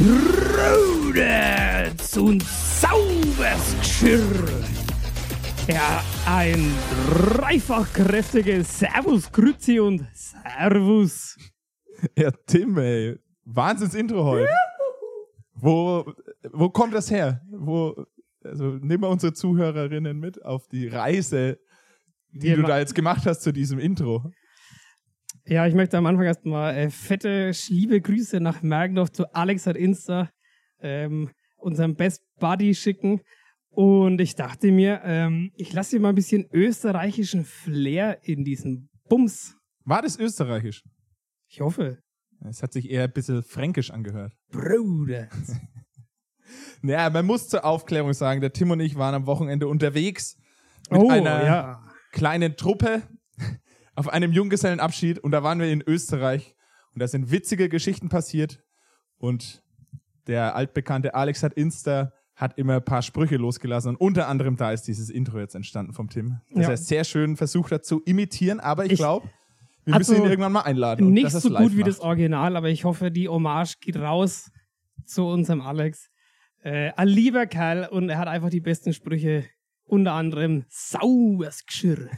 Rudels und Saubersgeschirr. Ja, ein dreifach kräftiges Servus, Grüezi und Servus. Ja, Tim, ey. Wahnsinns Intro heute. Wo, wo kommt das her? Wo, also nimm mal unsere Zuhörerinnen mit auf die Reise, die Wir du da jetzt gemacht hast zu diesem Intro. Ja, ich möchte am Anfang erstmal äh, fette, liebe Grüße nach Mergendorf zu Alex hat Insta, ähm, unserem Best Buddy schicken. Und ich dachte mir, ähm, ich lasse dir mal ein bisschen österreichischen Flair in diesen Bums. War das österreichisch? Ich hoffe. Es hat sich eher ein bisschen fränkisch angehört. Bruder. Naja, man muss zur Aufklärung sagen, der Tim und ich waren am Wochenende unterwegs mit oh, einer ja. kleinen Truppe auf einem Junggesellenabschied und da waren wir in Österreich und da sind witzige Geschichten passiert und der altbekannte Alex hat Insta hat immer ein paar Sprüche losgelassen und unter anderem da ist dieses Intro jetzt entstanden vom Tim, das Ja. er sehr schön versucht hat zu imitieren, aber ich Ich- glaube, wir Also, müssen ihn irgendwann mal einladen. Nicht dass so gut wie macht. das Original, aber ich hoffe, die Hommage geht raus zu unserem Alex. Äh, ein lieber Kerl und er hat einfach die besten Sprüche, unter anderem sauberes Geschirr.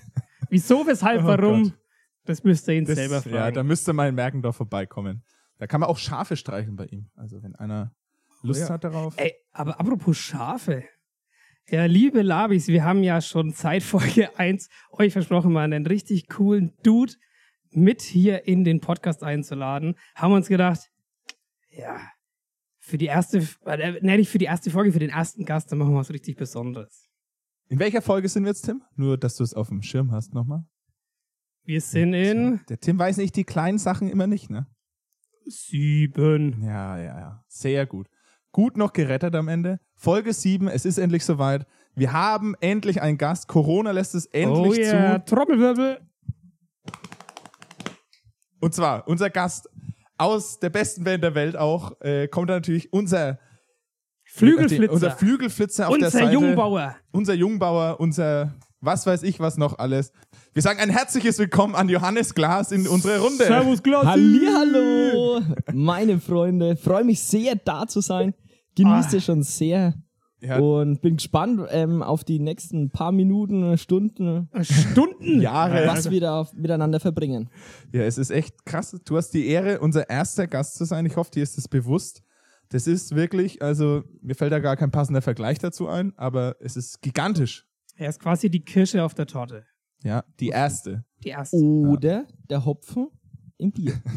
Wieso, weshalb, Oh warum? Gott. Das müsst ihr ihn Das, selber ja, fragen. da müsste mal in Merkendorf vorbeikommen. Da kann man auch Schafe streicheln bei ihm. Also wenn einer Lust Oh ja. hat darauf. Ey, aber apropos Schafe. Ja, liebe Labis, wir haben ja schon seit Folge 1 euch versprochen, mal einen richtig coolen Dude mit hier in den Podcast einzuladen. Haben uns gedacht, ja, für die erste, äh, nicht für die erste Folge, für den ersten Gast, dann machen wir was richtig Besonderes. In welcher Folge sind wir jetzt, Tim? Nur, dass du es auf dem Schirm hast nochmal. Wir sind in Der Tim weiß nicht die kleinen Sachen immer nicht, ne? sieben. Ja, ja, ja. Sehr gut. Gut noch gerettet am Ende. Folge 7, es ist endlich soweit. Wir haben endlich einen Gast. Corona lässt es endlich oh yeah, zu. Trommelwirbel. Und zwar unser Gast aus der besten Band der Welt auch, äh, kommt da natürlich unser Flügelflitzer. Unser Flügelflitzer auf der Unser Seite. Jungbauer. Unser Jungbauer, unser was weiß ich was noch alles. Wir sagen ein herzliches Willkommen an Johannes Glas in unsere Runde. Servus, Glossi. Hallihallo, meine Freunde. Freue mich sehr, da zu sein. Genieße Ah. schon sehr Ja, und bin gespannt ähm, auf die nächsten paar Minuten, Stunden, Stunden. Jahre. was wir da miteinander verbringen. Ja, es ist echt krass. Du hast die Ehre, unser erster Gast zu sein. Ich hoffe, dir ist das bewusst. Das ist wirklich, also mir fällt da gar kein passender Vergleich dazu ein, aber es ist gigantisch. Er ist quasi die Kirsche auf der Torte. Ja, die erste. Die erste. Oder der Hopfen im Bier.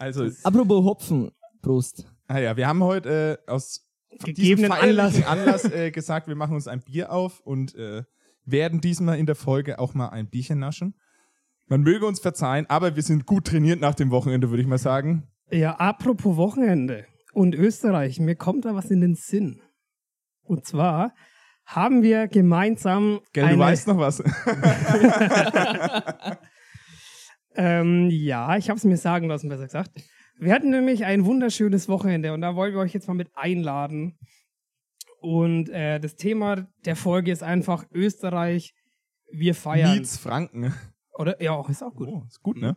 Also, Apropos Hopfen, Prost. ah ja, wir haben heute äh, aus Gegebenen Anlass. Anlass äh, gesagt, wir machen uns ein Bier auf und äh, werden diesmal in der Folge auch mal ein Bierchen naschen. Man möge uns verzeihen, aber wir sind gut trainiert nach dem Wochenende, würde ich mal sagen. Ja, apropos Wochenende und Österreich, mir kommt da was in den Sinn. Und zwar haben wir gemeinsam Gell, eine, du weißt noch was. ähm, ja, ich habe es mir sagen lassen, besser gesagt. Wir hatten nämlich ein wunderschönes Wochenende und da wollen wir euch jetzt mal mit einladen. Und äh, das Thema der Folge ist einfach Österreich, wir feiern. Nietz Franken. Oder ja, ist auch gut. Oh, ist gut, ne?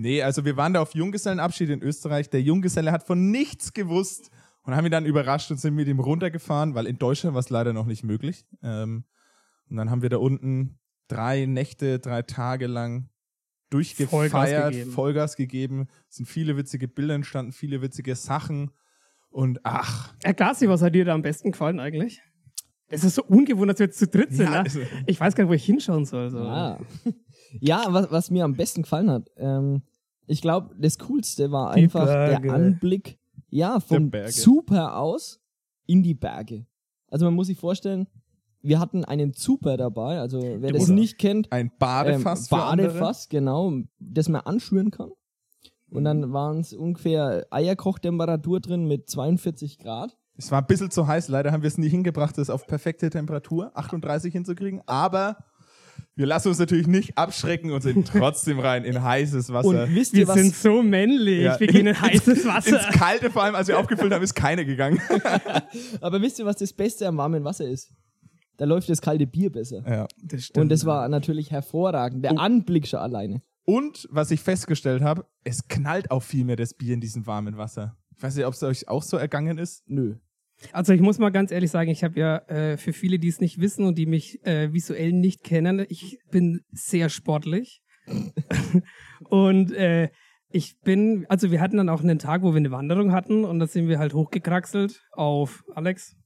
Nee, also wir waren da auf Junggesellenabschied in Österreich. Der Junggeselle hat von nichts gewusst und haben ihn dann überrascht und sind mit ihm runtergefahren, weil in Deutschland war es leider noch nicht möglich. Ähm, und dann haben wir da unten drei Nächte, drei Tage lang durchgefeiert, Vollgas gegeben. Vollgas gegeben. Es sind viele witzige Bilder entstanden, viele witzige Sachen. Und ach, Herr Glasi, was hat dir da am besten gefallen eigentlich? Es ist so ungewohnt, dass wir jetzt zu dritt sind. Ja, ne? also- Ich weiß gar nicht, wo ich hinschauen soll. So. Ah. Ja, was, was mir am besten gefallen hat, ähm, ich glaube, das Coolste war Die einfach Berge. der Anblick, ja, vom. Super aus in die Berge. Also man muss sich vorstellen, wir hatten einen Super dabei, also wer das nicht kennt, ein ähm, Badefass andere. Badefass, genau, das man anschüren kann. Und dann waren es ungefähr Eierkochtemperatur drin mit 42 Grad. Es war ein bisschen zu heiß, leider haben wir es nie hingebracht, das auf perfekte Temperatur, 38 hinzukriegen, aber wir lassen uns natürlich nicht abschrecken und sind trotzdem rein in heißes Wasser. Und wisst Wir ihr was? sind so männlich. Ja. Wir gehen in heißes Wasser. Ins Kalte vor allem, als wir aufgefüllt haben, ist keine gegangen. aber wisst ihr, was das Beste am warmen Wasser ist? Da läuft das kalte Bier besser. Ja. Das stimmt. Und das war natürlich hervorragend. Der Anblick schon alleine. Und was ich festgestellt habe, es knallt auch viel mehr das Bier in diesem warmen Wasser. Ich weiß nicht, ob es euch auch so ergangen ist. Nö. Also ich muss mal ganz ehrlich sagen, ich habe ja äh, für viele, die es nicht wissen und die mich äh, visuell nicht kennen, ich bin sehr sportlich. und äh, ich bin, also wir hatten dann auch einen Tag, wo wir eine Wanderung hatten und da sind wir halt hochgekraxelt auf Alex.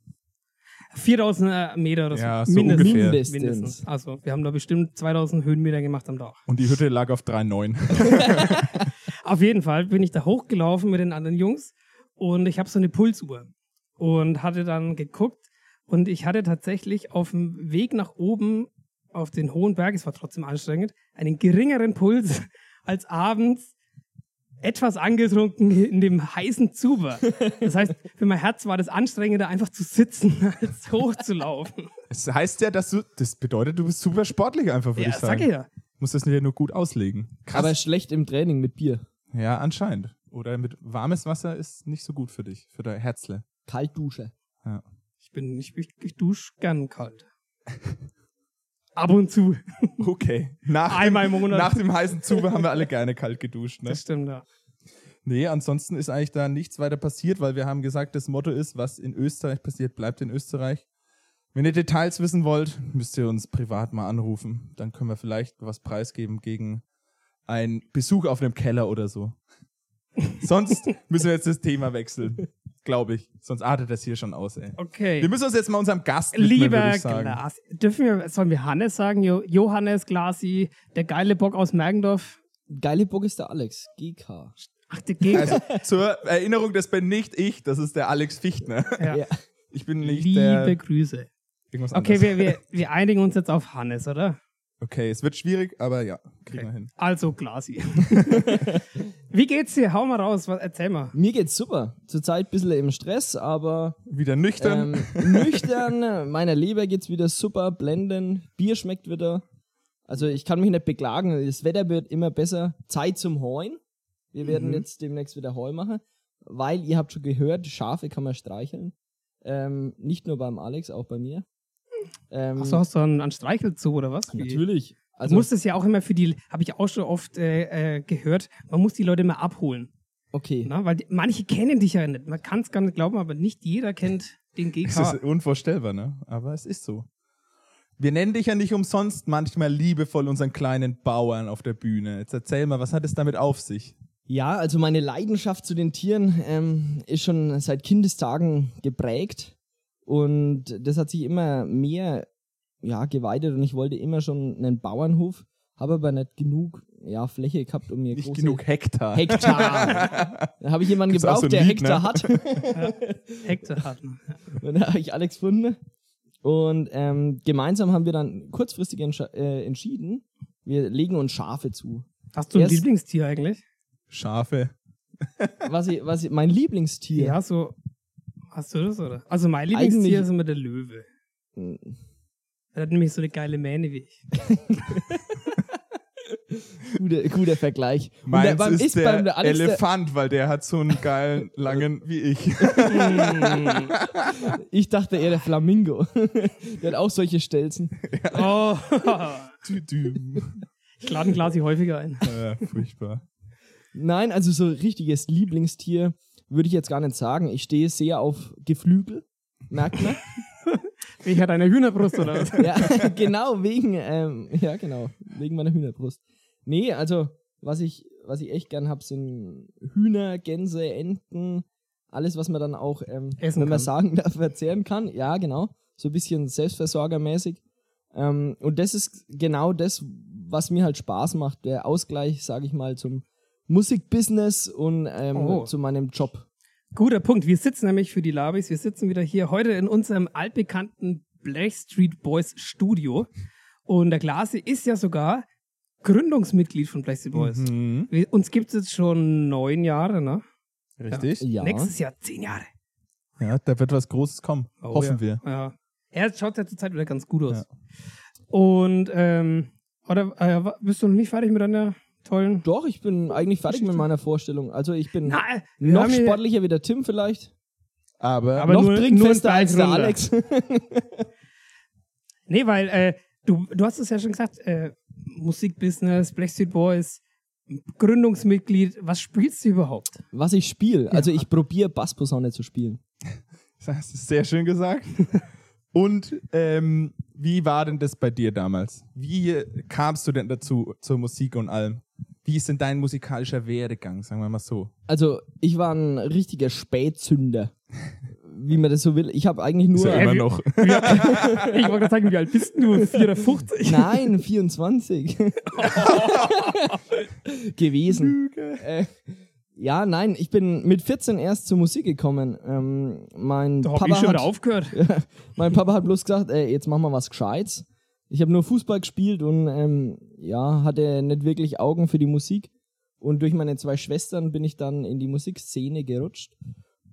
4000 Meter oder so. Ja, so mindestens. Mindestens. mindestens. Also wir haben da bestimmt 2000 Höhenmeter gemacht am Tag. Und die Hütte lag auf 3,9. Auf jeden Fall bin ich da hochgelaufen mit den anderen Jungs und ich habe so eine Pulsuhr und hatte dann geguckt und ich hatte tatsächlich auf dem Weg nach oben auf den hohen Berg, es war trotzdem anstrengend, einen geringeren Puls als abends etwas angetrunken in dem heißen Zuber. Das heißt, für mein Herz war das anstrengender, einfach zu sitzen, als hochzulaufen. Es heißt ja, dass du, das bedeutet, du bist super sportlich einfach, würde Ja, ich sagen. sag ich ja. Musst das nicht nur gut auslegen. Krass. Aber schlecht im Training mit Bier. ja, anscheinend. Oder mit warmes Wasser ist nicht so gut für dich, für dein Herzle. Kaltdusche. Ich bin, ich, ich, ich dusche gern kalt. Ab und zu. Okay. Nach, Einmal im dem, Monat. nach dem heißen Zuber haben wir alle gerne kalt geduscht. Ne? Das stimmt, ja. Nee, ansonsten ist eigentlich da nichts weiter passiert, weil wir haben gesagt, das Motto ist, was in Österreich passiert, bleibt in Österreich. Wenn ihr Details wissen wollt, müsst ihr uns privat mal anrufen. Dann können wir vielleicht was preisgeben gegen einen Besuch auf einem Keller oder so. Sonst müssen wir jetzt das Thema wechseln, glaube ich. Sonst artet das hier schon aus, ey. Okay. Wir müssen uns jetzt mal unserem Gast widmen, Lieber ich sagen. Glas, dürfen wir, sollen wir Hannes sagen? Jo Johannes Glasi, der geile Bock aus Mergendorf. Geile Bock ist der Alex. GK. Ach, der Gegner. Also zur Erinnerung, das bin nicht ich, das ist der Alex Fichtner. ja. Ja. Ich bin nicht Liebe der Grüße. irgendwas Okay, wir, wir, wir einigen uns jetzt auf Hannes, oder? Okay, es wird schwierig, aber ja, kriegen Okay. wir hin. Also Glasi. Wie geht's dir? Hau mal raus, was, erzähl mal. Mir geht's super. Zurzeit ein bisschen im Stress, aber Wieder nüchtern. ähm, nüchtern. Meiner Leber geht's wieder super, blenden. Bier schmeckt wieder. Also ich kann mich nicht beklagen. Das Wetter wird immer besser. Zeit zum Heuen. Wir werden Mhm. jetzt demnächst wieder Heu machen, weil ihr habt schon gehört, Schafe kann man streicheln. Ähm, nicht nur beim Alex, auch bei mir. Ähm, Achso, hast du einen, einen Streichelzoo oder was? Wie? Natürlich. Du Also musst es ja auch immer für die, habe ich auch schon oft äh, äh, gehört, man muss die Leute mal abholen. okay. Na? Weil die, manche kennen dich ja nicht. Man kann es gar nicht glauben, aber nicht jeder kennt den Es ist GK. unvorstellbar, ne? Aber es ist so. Wir nennen dich ja nicht umsonst manchmal liebevoll unseren kleinen Bauern auf der Bühne. Jetzt erzähl mal, was hat es damit auf sich? Ja, also meine Leidenschaft zu den Tieren ähm, ist schon seit Kindestagen geprägt und das hat sich immer mehr ja, geweitet und ich wollte immer schon einen Bauernhof, habe aber nicht genug ja, Fläche gehabt, um mir Nicht große genug Hektar. Hektar. da habe ich jemanden Gibt's auch gebraucht, so ein der Lied, Hektar ne? hat. Hektar hat man. Und da habe ich Alex gefunden. Und ähm, gemeinsam haben wir dann kurzfristig äh, entschieden, wir legen uns Schafe zu. Hast du ein Erst- Lieblingstier eigentlich? Schafe. Was ich, was ich, mein Lieblingstier. Ja, so. Hast du das, oder? Also mein Lieblingstier Eigentlich- ist immer der Löwe. Er hat nämlich so eine geile Mähne wie ich. Guter, guter Vergleich. Und Meins der- beim- ist, der, der- Elefant, weil der hat so einen geilen, langen wie ich. Ich dachte eher der Flamingo. der hat auch solche Stelzen. oh. Tüdüm. Ich lade ein Glas häufiger ein. äh, furchtbar. Nein, also so richtiges Lieblingstier würde ich jetzt gar nicht sagen. Ich stehe sehr auf Geflügel. Merkt man? Ich hatte eine Hühnerbrust oder was? ja, genau, wegen, ähm, ja, genau, wegen meiner Hühnerbrust. Nee, also, was ich, was ich echt gern hab, sind Hühner, Gänse, Enten, alles, was man dann auch, ähm, Essen wenn man kann. sagen darf, verzehren kann. Ja, genau. So ein bisschen selbstversorgermäßig. Ähm, und das ist genau das, was mir halt Spaß macht. Der Ausgleich, sage ich mal, zum Musikbusiness und ähm, Oh. zu meinem Job. Guter Punkt. Wir sitzen nämlich für die Labis. Wir sitzen wieder hier heute in unserem altbekannten Black Street Boys Studio. Und der Glasi ist ja sogar Gründungsmitglied von Black Street Boys. Mhm. Wir, uns gibt es jetzt schon neun Jahre, ne? Richtig? Ja. Ja. Nächstes Jahr zehn Jahre. da wird was Großes kommen. Oh, Hoffen ja. wir. Ja. Er schaut ja zurzeit wieder ganz gut aus. Ja. Und, ähm, oder äh, bist du noch nicht fertig mit deiner tollen. Doch, ich bin eigentlich fertig mit meiner Vorstellung. Also ich bin Na, noch sportlicher wie der Tim vielleicht. Aber, Aber noch nur- trinkfester nur als der. Alex. Nee, weil äh, du, du hast es ja schon gesagt, äh, Musikbusiness, Black Street Boys, Gründungsmitglied, was spielst du überhaupt? Was ich spiele, also ich probiere Bassposaune zu spielen. Das ist sehr schön gesagt. Und ähm, wie war denn das bei dir damals? Wie kamst du denn dazu, zur Musik und allem? Wie ist denn dein musikalischer Werdegang, sagen wir mal so? Also ich war ein richtiger Spätzünder, wie man das so will. Ich habe eigentlich nur... Ist ja immer noch. ich wollte gerade sagen, wie alt bist du? 54? Nein, 24. gewesen. Äh, ja, nein, ich bin mit 14 erst zur Musik gekommen. Ähm, mein, Da Papa ich schon hat, aufgehört. mein Papa hat bloß gesagt, ey, jetzt machen wir was Gescheites. Ich habe nur Fußball gespielt und ähm, ja, hatte nicht wirklich Augen für die Musik. Und durch meine zwei Schwestern bin ich dann in die Musikszene gerutscht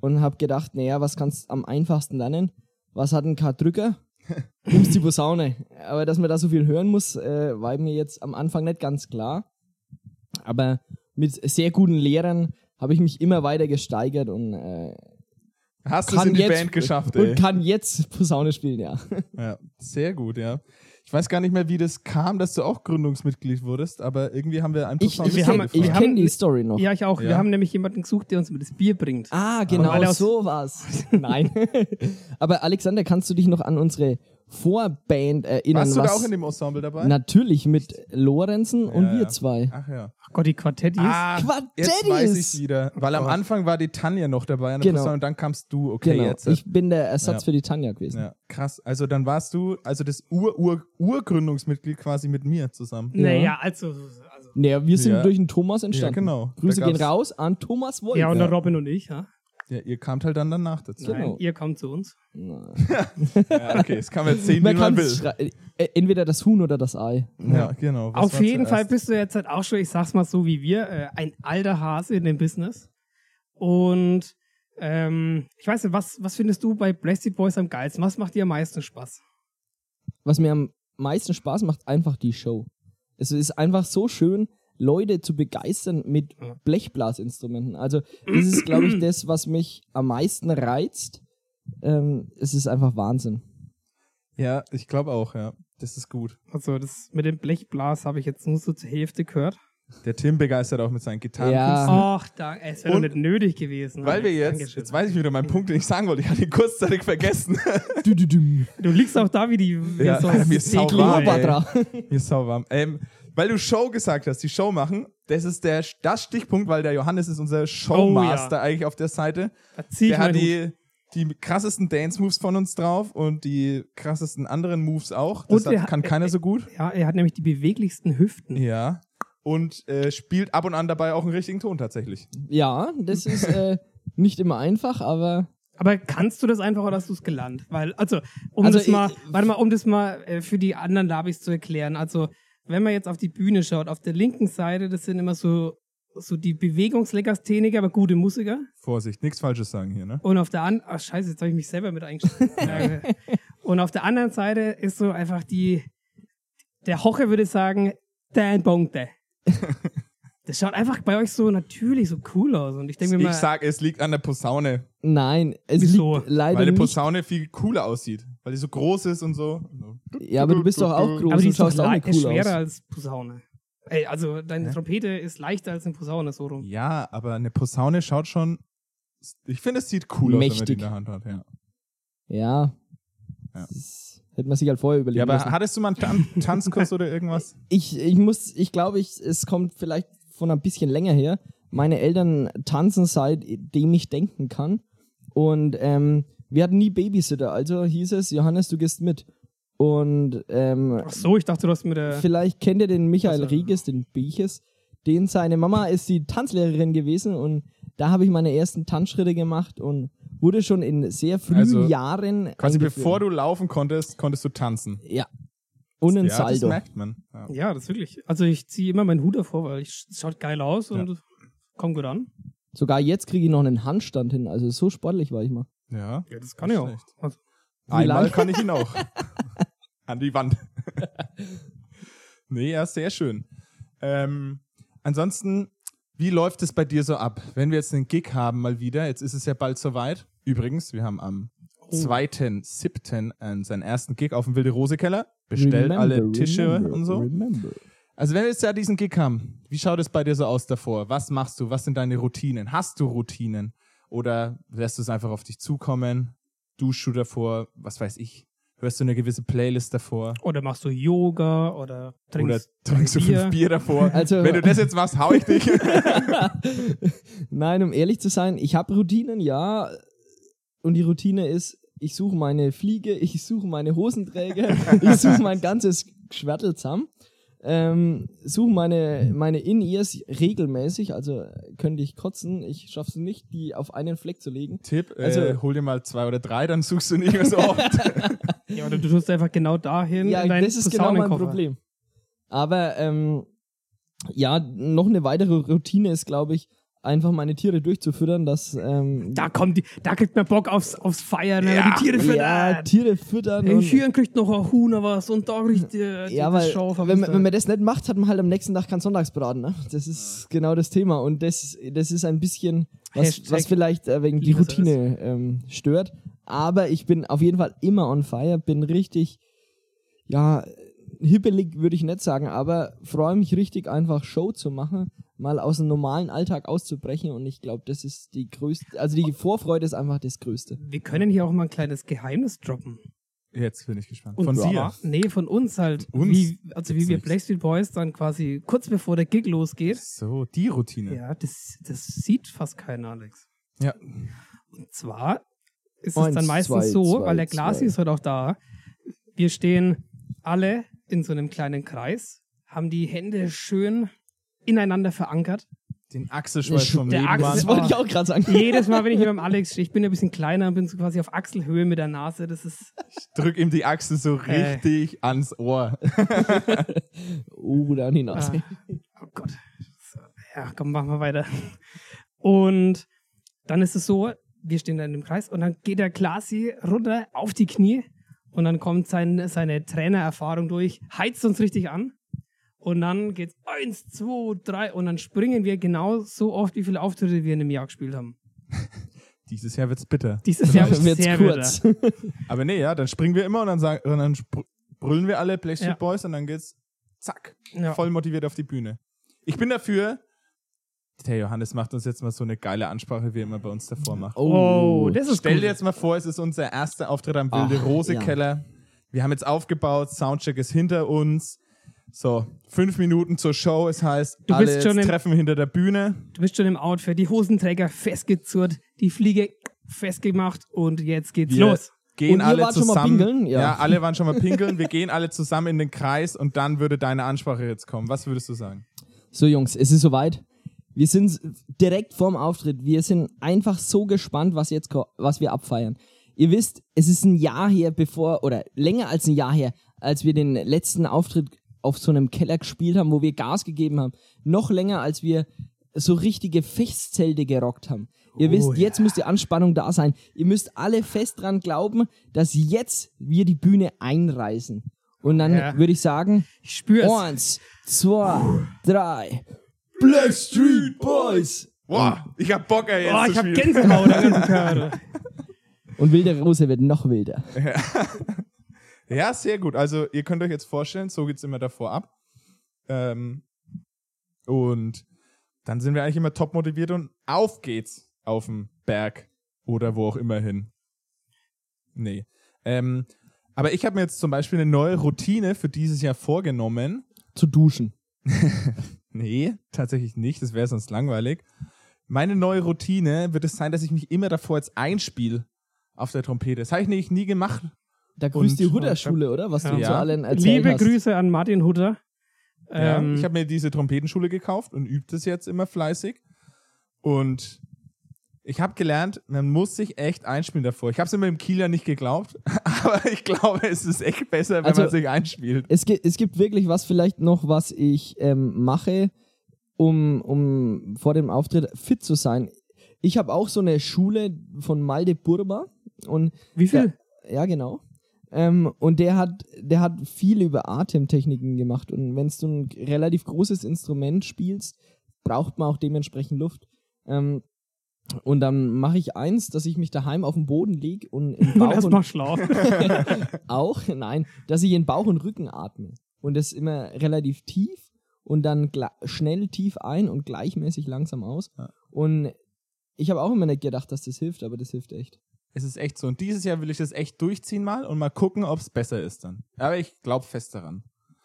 und habe gedacht, naja, was kannst du am einfachsten lernen? Was hat ein K-Drücker? Nimmst die Posaune. Aber dass man da so viel hören muss, äh, war mir jetzt am Anfang nicht ganz klar. Aber mit sehr guten Lehrern habe ich mich immer weiter gesteigert und, äh, Hast du es kann in die jetzt, Band geschafft, ey? und kann jetzt Posaune spielen, ja. Ja, sehr gut, ja. Ich weiß gar nicht mehr, wie das kam, dass du auch Gründungsmitglied wurdest, aber irgendwie haben wir ein Ich, ich, kenn- kenne die Story noch. Ja, ich auch. Ja. Wir haben nämlich jemanden gesucht, der uns mit das Bier bringt. Ah, genau alle aus- so war's. Nein. Aber Alexander, kannst du dich noch an unsere Vorband erinnern? Warst du da auch in dem Ensemble dabei? Natürlich mit Lorenzen und Ja, wir ja. zwei. Ach ja. Ach Gott, die Quartettis. Ah, jetzt Quartettis! weiß ich wieder. Weil am Gott. Anfang war die Tanja noch dabei an der Genau. Posaune und dann kamst du. Okay, genau. jetzt. Ich bin der Ersatz Ja. für die Tanja gewesen. ja, krass. Also dann warst du, also das Ur-Ur-Urgründungsmitglied quasi mit mir zusammen. Naja, also, also. Naja, wir sind Ja. durch den Thomas entstanden. Ja, genau. Grüße gehen raus an Thomas Wolf. Ja, und Ja. der Robin und ich, ja. Ja, ihr kamt halt dann danach dazu. Genau. Nein, ihr kommt zu uns. Ja, okay, das kann man jetzt sehen, wie Man man kann will. entweder das Huhn oder das Ei. Ja, genau. Was Auf jeden Fall zuerst? bist du jetzt halt auch schon, ich sag's mal so wie wir, äh, ein alter Hase in dem Business. Und ähm, ich weiß nicht, was, was findest du bei Blasted Boys am geilsten? Was macht dir am meisten Spaß? was mir am meisten Spaß macht, einfach die Show. Es ist einfach so schön, Leute zu begeistern mit. Blechblasinstrumenten. Also das ist, glaube ich, das, was mich am meisten reizt. Ähm, es ist einfach Wahnsinn. Ja, ich glaube auch, ja. Das ist gut. Also das mit dem Blechblas habe ich jetzt nur so zur Hälfte gehört. Der Tim begeistert auch mit seinen Gitarren. Ja. Ach, da, es wäre nicht nötig gewesen. Weil wir jetzt, Dankeschön. jetzt weiß ich wieder meinen Punkt, den ich sagen wollte. Ich hatte ihn kurzzeitig vergessen. Du liegst auch da wie die wie Ja, so mir ist ey. Kleopatra. Mir ist sauwarm. Ähm, weil du Show gesagt hast, die Show machen, das ist der das Stichpunkt, weil der Johannes ist unser Showmaster Oh, ja. eigentlich auf der Seite. Der hat Hut. die, die krassesten Dance-Moves von uns drauf und die krassesten anderen Moves auch. Das er hat, kann hat- keiner so gut. Ja, er hat nämlich die beweglichsten Hüften. Ja. Und äh, spielt ab und an dabei auch einen richtigen Ton tatsächlich. Ja, das ist äh, nicht immer einfach, aber Aber kannst du das einfach oder hast du es gelernt? Weil, also, um Also das mal, ich- warte mal, um das mal äh, für die anderen Labis zu erklären. Also, wenn man jetzt auf die Bühne schaut, auf der linken Seite, das sind immer so, so die Bewegungslegastheniker, aber gute Musiker. Vorsicht, nichts Falsches sagen hier, ne? Und auf der anderen, ach scheiße, jetzt habe ich mich selber mit eingeschrieben. Äh, Und auf der anderen Seite ist so einfach die, der Hoche würde sagen, dein Punkte. Das schaut einfach bei euch so natürlich so cool aus. Und ich denke mir Ich mal, sag, es liegt an der Posaune. nein, es Wieso? liegt leider Weil die nicht. Posaune viel cooler aussieht. Weil die so groß ist und so. Ja, aber du bist doch auch groß aber die und schaust auch nicht ist cool schwerer aus. als Posaune. Ey, also deine Trompete ist leichter als eine Posaune, so rum. Ja, aber eine Posaune schaut schon. Ich finde, es sieht cool aus, wenn man die Mächtig. in der Hand hat. Ja, Ja. Ja. Hätte man sich halt vorher überlegen ja aber müssen. hattest du mal einen Tan Tanzkurs oder irgendwas? Ich, ich muss, ich glaube, ich, es kommt vielleicht von ein bisschen länger her. Meine Eltern tanzen seitdem ich denken kann. Und ähm, wir hatten nie Babysitter, also hieß es, Johannes, du gehst mit. Und ähm, Ach so, ich dachte, du hast mit der. vielleicht kennt ihr den Michael. Reges, den Beches. Den seine Mama ist die Tanzlehrerin gewesen und da habe ich meine ersten Tanzschritte gemacht und wurde schon in sehr frühen Also, Jahren. Quasi bevor du laufen konntest, konntest du tanzen. Ja. Und ein ja, das Saldo. merkt man. Ja. Ja, das wirklich. Also ich ziehe immer meinen Hut davor, weil ich, es schaut geil aus und kommt gut an. Sogar jetzt kriege ich noch einen Handstand hin. Also so sportlich war ich mal. ja. Ja, das kann ich auch. Also, Einmal lang? kann ich ihn auch. An die Wand. nee, ja, sehr schön. Ähm, ansonsten, wie läuft es bei dir so ab? Wenn wir jetzt einen Gig haben mal wieder, jetzt ist es ja bald soweit. Übrigens, wir haben am Oh. 2.7. äh, seinen ersten Gig auf dem Wilde Rose Keller. Bestellt Remember, alle Tische remember, und so. Remember. Also wenn wir jetzt ja diesen Gig haben, wie schaut es bei dir so aus davor? Was machst du? Was sind deine Routinen? Hast du Routinen? Oder lässt du es einfach auf dich zukommen? Duschst du davor? Was weiß ich? Hörst du eine gewisse Playlist davor? Oder machst du Yoga oder trinkst, Oder trinkst du Bier? fünf Bier davor? Also- wenn du das jetzt machst, hau ich dich. Nein, um ehrlich zu sein, ich habe Routinen, ja. Und die Routine ist, ich suche meine Fliege, ich suche meine Hosenträger, ich suche mein ganzes Schwertel zusammen. Ähm, suche meine, meine In-Ears regelmäßig, also könnte ich kotzen. Ich schaffe es nicht, die auf einen Fleck zu legen. Tipp, äh, Also- hol dir mal zwei oder drei, dann suchst du nicht mehr so oft. Ja, oder du tust einfach genau dahin Ja, das ist genau mein. Problem. Aber ähm, ja, noch eine weitere Routine ist, glaube ich, einfach meine Tiere durchzufüttern, dass ähm, Da kommt die, da kriegt man Bock aufs, aufs Feiern, wenn Ja. die Tiere füttert. ja, Tiere füttern. Hey, und- hier kriegt noch ein Huhn oder was und da kriegt die, die Ja, weil Schau wenn, man- wenn man das nicht macht, hat man halt am nächsten Tag keinen Sonntagsbraten. Ne? Das ist genau das Thema. Und das, das ist ein bisschen, was, Hashtag was vielleicht äh, wegen die Routine ähm, stört. Aber ich bin auf jeden Fall immer on fire, bin richtig, ja, hippelig würde ich nicht sagen, aber freue mich richtig einfach Show zu machen, mal aus dem normalen Alltag auszubrechen. Und ich glaube, das ist die größte, also die Vorfreude ist einfach das Größte. wir können hier auch mal ein kleines Geheimnis droppen. Jetzt bin ich gespannt. Und Von dir? Nee, von uns halt. Uns Wie, also wie wir nichts. Blackstreet Boys dann quasi kurz bevor der Gig losgeht. So, die Routine. Ja, das, das sieht fast keiner, Alex. Ja. Und zwar ist es Eins, dann meistens zwei, so, zwei, weil der Glasi ist heute auch da. Wir stehen alle in so einem kleinen Kreis, haben die Hände schön ineinander verankert. Den Achselschweiß vom Der Leben. Achsel- Das wollte ich auch gerade sagen. Jedes Mal, wenn ich mit dem Alex stehe, ich bin ein bisschen kleiner und bin so quasi auf Achselhöhe mit der Nase. Das ist Drück ihm die Achsel so Äh. richtig ans Ohr. Oh, da an die Nase. Ah, oh Gott. Ja, komm, machen wir weiter. Und dann ist es so, wir stehen da in dem Kreis und dann geht der Klasi runter auf die Knie und dann kommt sein, seine Trainererfahrung durch, heizt uns richtig an. Und dann geht's eins, zwei, drei und dann springen wir genau so oft, wie viele Auftritte wir in einem Jahr gespielt haben. Dieses Jahr wird's bitter. Dieses Jahr wird's sehr kurz. bitter. Aber nee, ja, dann springen wir immer und dann, sagen, und dann brüllen wir alle Blackstreet Ja. Boys und dann geht's zack, Ja. voll motiviert auf die Bühne. Ich bin dafür, der Johannes macht uns jetzt mal so eine geile Ansprache, wie er immer bei uns davor macht. Oh, das ist Stell gut. dir jetzt mal vor, es ist unser erster Auftritt am Wilde Rose ja. Keller. Wir haben jetzt aufgebaut, Soundcheck ist hinter uns. So, fünf Minuten zur Show. Es heißt, Du alle bist schon im- treffen hinter der Bühne. Du bist schon im Outfit, die Hosenträger festgezurrt, die Fliege festgemacht und jetzt geht's Wir los. gehen Und ihr alle wart schon mal zusammen. Ja. Ja. alle waren schon mal pinkeln. Wir gehen alle zusammen in den Kreis und dann würde deine Ansprache jetzt kommen. Was würdest du sagen? So, Jungs, es ist soweit. Wir sind direkt vorm Auftritt. Wir sind einfach so gespannt, was jetzt, was wir abfeiern. Ihr wisst, es ist ein Jahr her, bevor, oder länger als ein Jahr her, als wir den letzten Auftritt auf so einem Keller gespielt haben, wo wir Gas gegeben haben. Noch länger, als wir so richtige Festzelte gerockt haben. Ihr Oh, wisst, ja. jetzt muss die Anspannung da sein. Ihr müsst alle fest dran glauben, dass jetzt wir die Bühne einreißen. Und dann Ja. würde ich sagen, Ich spür's. Eins, zwei, drei. Blackstreet Boys. Boah, ich hab Bock, ey, jetzt zu ich hab spielen. Gänsehaut ganzen Körper. Und Wilde Rose wird noch wilder. Ja, sehr gut. Also, ihr könnt euch jetzt vorstellen, so geht's immer davor ab. Ähm, und dann sind wir eigentlich immer top motiviert und auf geht's auf dem Berg oder wo auch immer hin. Nee. Ähm, aber ich habe mir jetzt zum Beispiel eine neue Routine für dieses Jahr vorgenommen. Zu duschen. Nee, tatsächlich nicht. Das wäre sonst langweilig. Meine neue Routine wird es sein, dass ich mich immer davor jetzt einspiele auf der Trompete. Das habe ich nämlich nie gemacht. Da grüßt Und- die Hudder-Schule, oder? Was du Ja. zu allen erzählt Liebe hast. Grüße an Martin Hutter. Ja, Ähm, ich habe mir diese Trompetenschule gekauft und übe das jetzt immer fleißig. Und ich habe gelernt, man muss sich echt einspielen davor. Ich habe es immer im Kieler nicht geglaubt, aber ich glaube, es ist echt besser, wenn Also- man sich einspielt. Es, gibt, es gibt wirklich was vielleicht noch, was ich ähm, mache, um, um vor dem Auftritt fit zu sein. Ich habe auch so eine Schule von Malde Burba und wie viel? Ja, genau. Ähm, und der hat, der hat viel über Atemtechniken gemacht. Und wenn du ein relativ großes Instrument spielst, braucht man auch dementsprechend Luft. Ähm, und dann mache ich eins, dass ich mich daheim auf den Boden lege und im Und Bauch erstmal und schlafen. auch, nein, dass ich in Bauch und Rücken atme. Und das immer relativ tief und dann schnell tief ein und gleichmäßig langsam aus. Ja. Und ich habe auch immer nicht gedacht, dass das hilft, aber das hilft echt. Es ist echt so. Und dieses Jahr will ich das echt durchziehen mal und mal gucken, ob es besser ist dann. Aber ich glaube fest daran.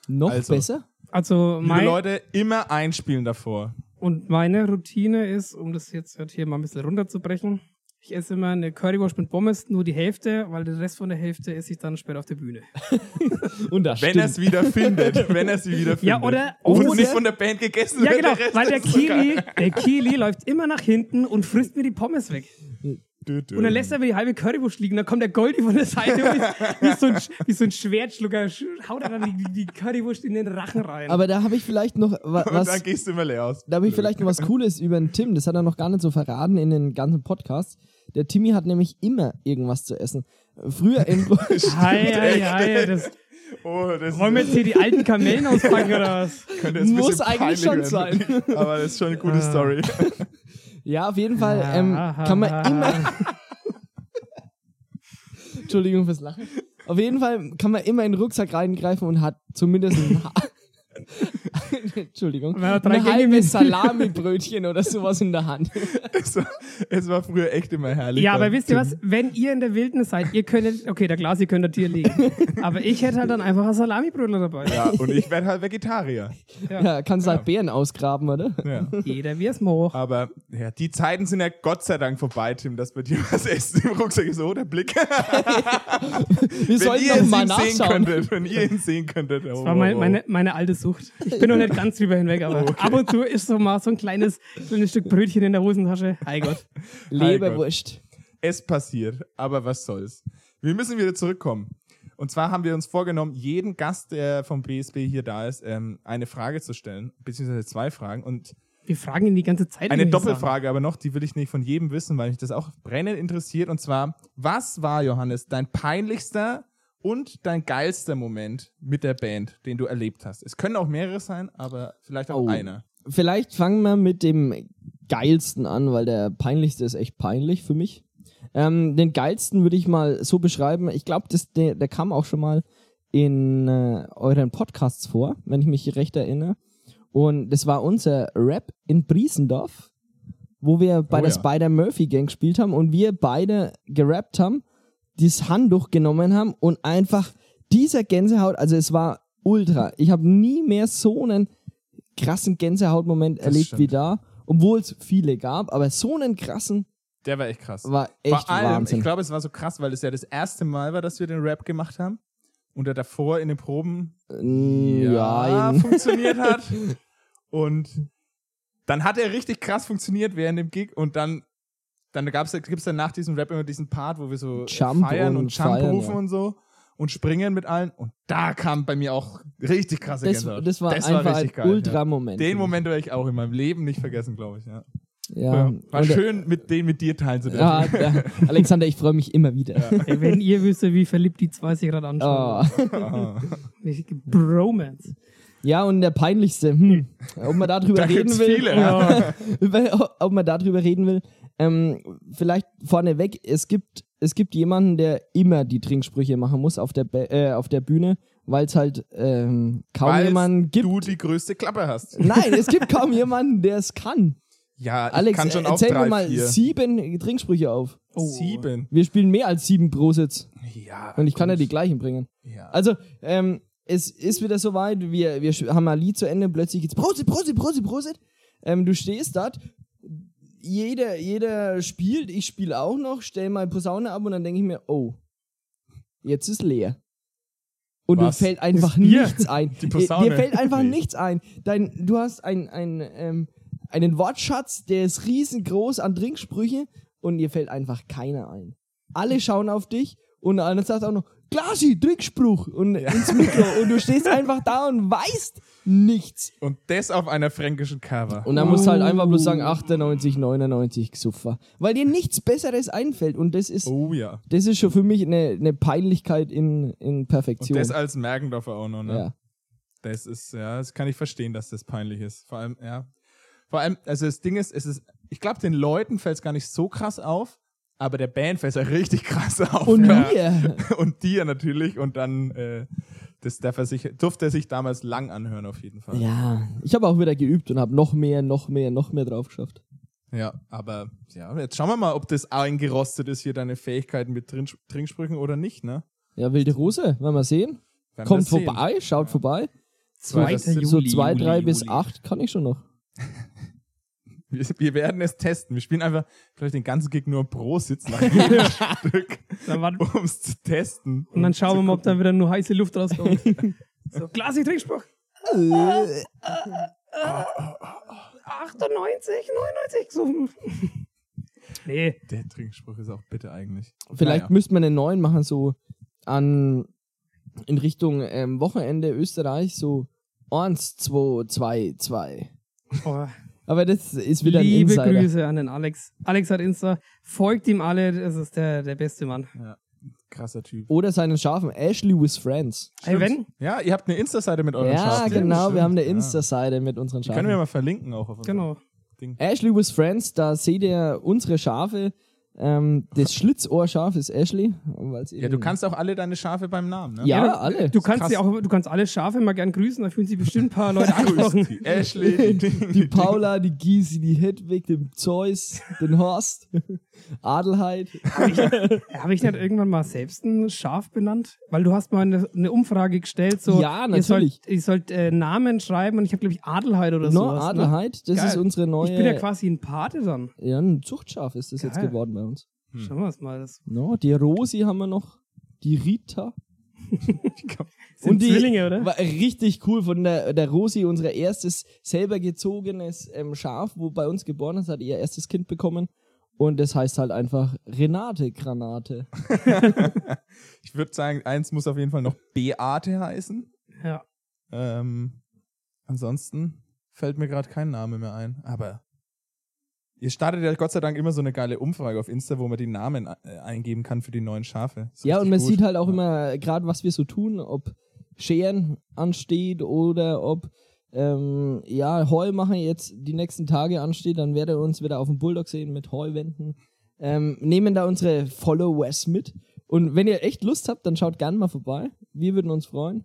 Noch Also. besser? Also Liebe mein, Leute, immer einspielen davor. und meine Routine ist, um das jetzt halt hier mal ein bisschen runterzubrechen, ich esse immer eine Currywurst mit Pommes, nur die Hälfte, weil den Rest von der Hälfte esse ich dann später auf der Bühne. Und das Wenn er es wieder findet. Wenn er es wieder findet. Ja, oder- Und nicht von der Band gegessen Ja, wird. genau, der Rest weil der Kili, der Kili läuft immer nach hinten und frisst mir die Pommes weg. Und dann lässt er mir die halbe Currywurst liegen. Dann kommt der Goldi von der Seite und wie, wie, so ein, wie so ein Schwertschlucker sch- haut er dann die, die Currywurst in den Rachen rein. Aber da habe ich vielleicht noch wa Und was. dann gehst du immer leer aus. Da habe ich vielleicht noch was Cooles über den Tim. Das hat er noch gar nicht so verraten in den ganzen Podcasts. Der Timmy hat nämlich immer irgendwas zu essen. Früher in Hei, hei, hei, das, Oh, das wollen wir jetzt hier die alten Kamellen auspacken oder was? könnte jetzt Muss eigentlich schon werden. Aber das ist schon eine gute Ah. Story. Ja, auf jeden Fall ähm, kann man immer. Entschuldigung fürs Lachen. Auf jeden Fall kann man immer in den Rucksack reingreifen und hat zumindest ein Entschuldigung. Er drei Ein Gänge halbes mit- Salami-Brötchen oder sowas in der Hand. es, war, es war früher echt immer herrlich. Ja, aber wisst ihr was? Wenn ihr in der Wildnis seid, ihr könntet, okay, der Glas, ihr könnt das Tier legen. Aber ich hätte halt dann einfach ein Salamibrötler dabei. Ja, und ich werde halt Vegetarier. Ja, kannst halt Bären ausgraben, oder? Ja. Jeder wie es macht. Aber ja, die Zeiten sind ja Gott sei Dank vorbei, Tim, dass bei dir was Essen im Rucksack ist. Oh, der Blick. Wir wenn sollten ihr noch ihn mal sehen nachschauen. könntet, wenn ihr ihn sehen könntet. Oh, Das war mein, wow, wow. meine, meine alte Sucht. Ich bin noch nicht ganz drüber hinweg, aber ab und zu ist so mal so ein kleines, kleines Stück Brötchen in der Hosentasche. Ei Gott. Leberwurst. Es passiert, aber was soll's. Wir müssen wieder zurückkommen. Und zwar haben wir uns vorgenommen, jeden Gast, der vom BSB hier da ist, ähm, eine Frage zu stellen, beziehungsweise zwei Fragen. Und Wir fragen ihn die ganze Zeit. eine Doppelfrage aber noch, die will ich nicht von jedem wissen, weil mich das auch brennend interessiert. Und zwar, was war, Johannes, dein peinlichster und dein geilster Moment mit der Band, den du erlebt hast? Es können auch mehrere sein, aber vielleicht auch Oh. einer. Vielleicht fangen wir mit dem geilsten an, weil der peinlichste ist echt peinlich für mich. Ähm, den geilsten würde ich mal so beschreiben. Ich glaube, der, der kam auch schon mal in äh, euren Podcasts vor, wenn ich mich recht erinnere. Und das war unser Rap in Briesendorf, wo wir bei Oh der ja. Spider-Murphy-Gang gespielt haben und wir beide gerappt haben, dieses Handtuch genommen haben und einfach dieser Gänsehaut, also es war ultra. Ich habe nie mehr so einen krassen Gänsehautmoment erlebt wie stimmt. da, obwohl es viele gab, aber so einen krassen Der war echt krass. war echt Vor allem, Wahnsinn. ich glaube, es war so krass, weil es ja das erste Mal war, dass wir den Rap gemacht haben. Und er davor in den Proben Mm, ja, in- funktioniert hat. Und dann hat er richtig krass funktioniert während dem Gig und dann, dann gab's, gibt's dann nach diesem Rap immer diesen Part, wo wir so Jump feiern und, und Jump feiern, rufen ja. und so und springen mit allen. Und da kam bei mir auch richtig krasse das, Gänsehaut. das war einfach ein Ultra-Moment. Den für mich. Moment werde ich auch in meinem Leben nicht vergessen, glaube ich. Ja. Ja. War Und, schön, mit den mit dir teilen zu dürfen. Ja, der, Alexander, ich freue mich immer wieder. Ey, wenn ihr wüsstet, wie verliebt die zwei sich gerade anschauen. Oh. Richtige Bromance. Ja, und der peinlichste, hm, ob man darüber Da reden will, viele, Ja. ob man darüber reden will. Ähm, vielleicht vorneweg, es gibt, es gibt jemanden, der immer die Trinksprüche machen muss auf der, Be äh, auf der Bühne, weil es halt ähm, kaum Weil's jemanden gibt. du die größte Klappe hast. Nein, es gibt kaum jemanden, der es kann. Ja, ich Alex, kann schon auch erzähl drei, mir mal vier. sieben Trinksprüche auf. Sieben. Wir spielen mehr als sieben Prositz. Ja. Und ich kann ja gut. die gleichen bringen. Ja. Also, ähm, es ist wieder soweit, wir, wir haben ein Lied zu Ende, plötzlich geht's Prosit, Prosit, Prosit, Prosit. Ähm, du stehst dort, jeder, jeder spielt, ich spiele auch noch, stell mal Posaune ab und dann denke ich mir, oh, jetzt ist leer. Und Was? dir fällt einfach nichts ein. Die Dir- Posaune. Dir fällt einfach Nee. nichts ein. Dein, du hast ein, ein, ähm, einen Wortschatz, der ist riesengroß an Trinksprüche und dir fällt einfach keiner ein. Alle schauen auf dich und einer sagt auch noch, Glasi, Trickspruch und ins Mikro und du stehst einfach da und weißt nichts. Und das auf einer fränkischen Cover. Und dann musst du halt Oh. einfach bloß sagen 98, 99 Gesuffer. Weil dir nichts Besseres einfällt und das ist, oh ja. das ist schon für mich eine, eine Peinlichkeit in, in Und Perfektion. das als Mergendorfer auch noch, ne? ja. Das ist, ja, das kann ich verstehen, dass das peinlich ist. Vor allem, ja. Vor allem, also das Ding ist, es ist, ich glaube, den Leuten fällt es gar nicht so krass auf, aber der Band fällt es ja richtig krass auf. Und ja. mir. Und dir natürlich und dann, äh, Das darf er sich, durfte er sich damals lang anhören, auf jeden Fall. Ja, ich habe auch wieder geübt und habe noch mehr, noch mehr, noch mehr drauf geschafft. Ja, aber ja, jetzt schauen wir mal, ob das eingerostet ist, hier deine Fähigkeiten mit Trin Trinksprüchen oder nicht, ne? Ja, wilde Rose, werden wir sehen. Werden Kommt wir sehen. vorbei, schaut vorbei. Zweiter das sind Juli. So zwei, Juli, drei bis Juli. acht kann ich schon noch. Wir, wir werden es testen. Wir spielen einfach vielleicht den ganzen Gig nur pro Sitz nach jedem Stück, um es zu testen. Und dann schauen wir mal, ob da wieder nur heiße Luft rauskommt. so, Glasi Trinkspruch. 98, 99. So. Nee, Der Trinkspruch ist auch bitte eigentlich. Vielleicht Naja. müsste man einen neuen machen, so an in Richtung ähm, Wochenende Österreich, so 1, 2, 2, 2. Aber das ist wieder ein liebe Insider. Grüße an den Alex. Alex hat Insta. Folgt ihm alle. Das ist der, der beste Mann. Krasser Typ. Oder seinen Schafen, Ashley with Friends. Ey, wenn, Ja, ihr habt eine Insta-Seite mit euren ja, Schafen. genau, Stimmt, wir haben eine ja. Insta-Seite mit unseren Die können wir Schafen. mal verlinken auch auf unserem genau. Ding. Ashley with Friends, da seht ihr unsere Schafe. Ähm, das Schlitzohrschaf ist Ashley. Ja, du kannst auch alle deine Schafe beim Namen, ne? Ja, du, alle. Du kannst auch, du kannst alle Schafe mal gern grüßen, da fühlen sich bestimmt ein paar Leute angesprochen. Die Ashley, die, Die Paula, die Gysi, die Hedwig, den Zeus, den Horst, Adelheid. Habe ich nicht irgendwann mal selbst ein Schaf benannt? Weil du hast mal eine, eine Umfrage gestellt, so Ja, ihr sollt, natürlich. ihr sollt äh, Namen schreiben und ich habe glaube ich Adelheid oder so. No, Adelheid, das Geil. ist unsere neue. Ich bin ja quasi ein Pate dann. Ja, ein Zuchtschaf ist das jetzt Geil. geworden bei uns. Hm. Schauen wir es mal. Das No, die Rosi haben wir noch, die Rita. sind Und die Zwillinge, oder? war richtig cool von der, der Rosi, unser erstes selber gezogenes ähm, Schaf, wo bei uns geboren ist, hat ihr erstes Kind bekommen. Und das heißt halt einfach Renate Granate. ich würde sagen, eins muss auf jeden Fall noch Beate heißen. Ja. Ähm, ansonsten fällt mir gerade kein Name mehr ein. Aber ihr startet ja Gott sei Dank immer so eine geile Umfrage auf Insta, wo man die Namen äh, eingeben kann für die neuen Schafe. Ja, und man gut. sieht halt auch Ja. immer, gerade was wir so tun, ob Scheren ansteht oder ob ähm, ja, Heu machen jetzt die nächsten Tage ansteht, dann werdet ihr uns wieder auf dem Bulldog sehen mit Heuwänden. Ähm, nehmen da unsere Followers mit. Und wenn ihr echt Lust habt, dann schaut gerne mal vorbei. Wir würden uns freuen.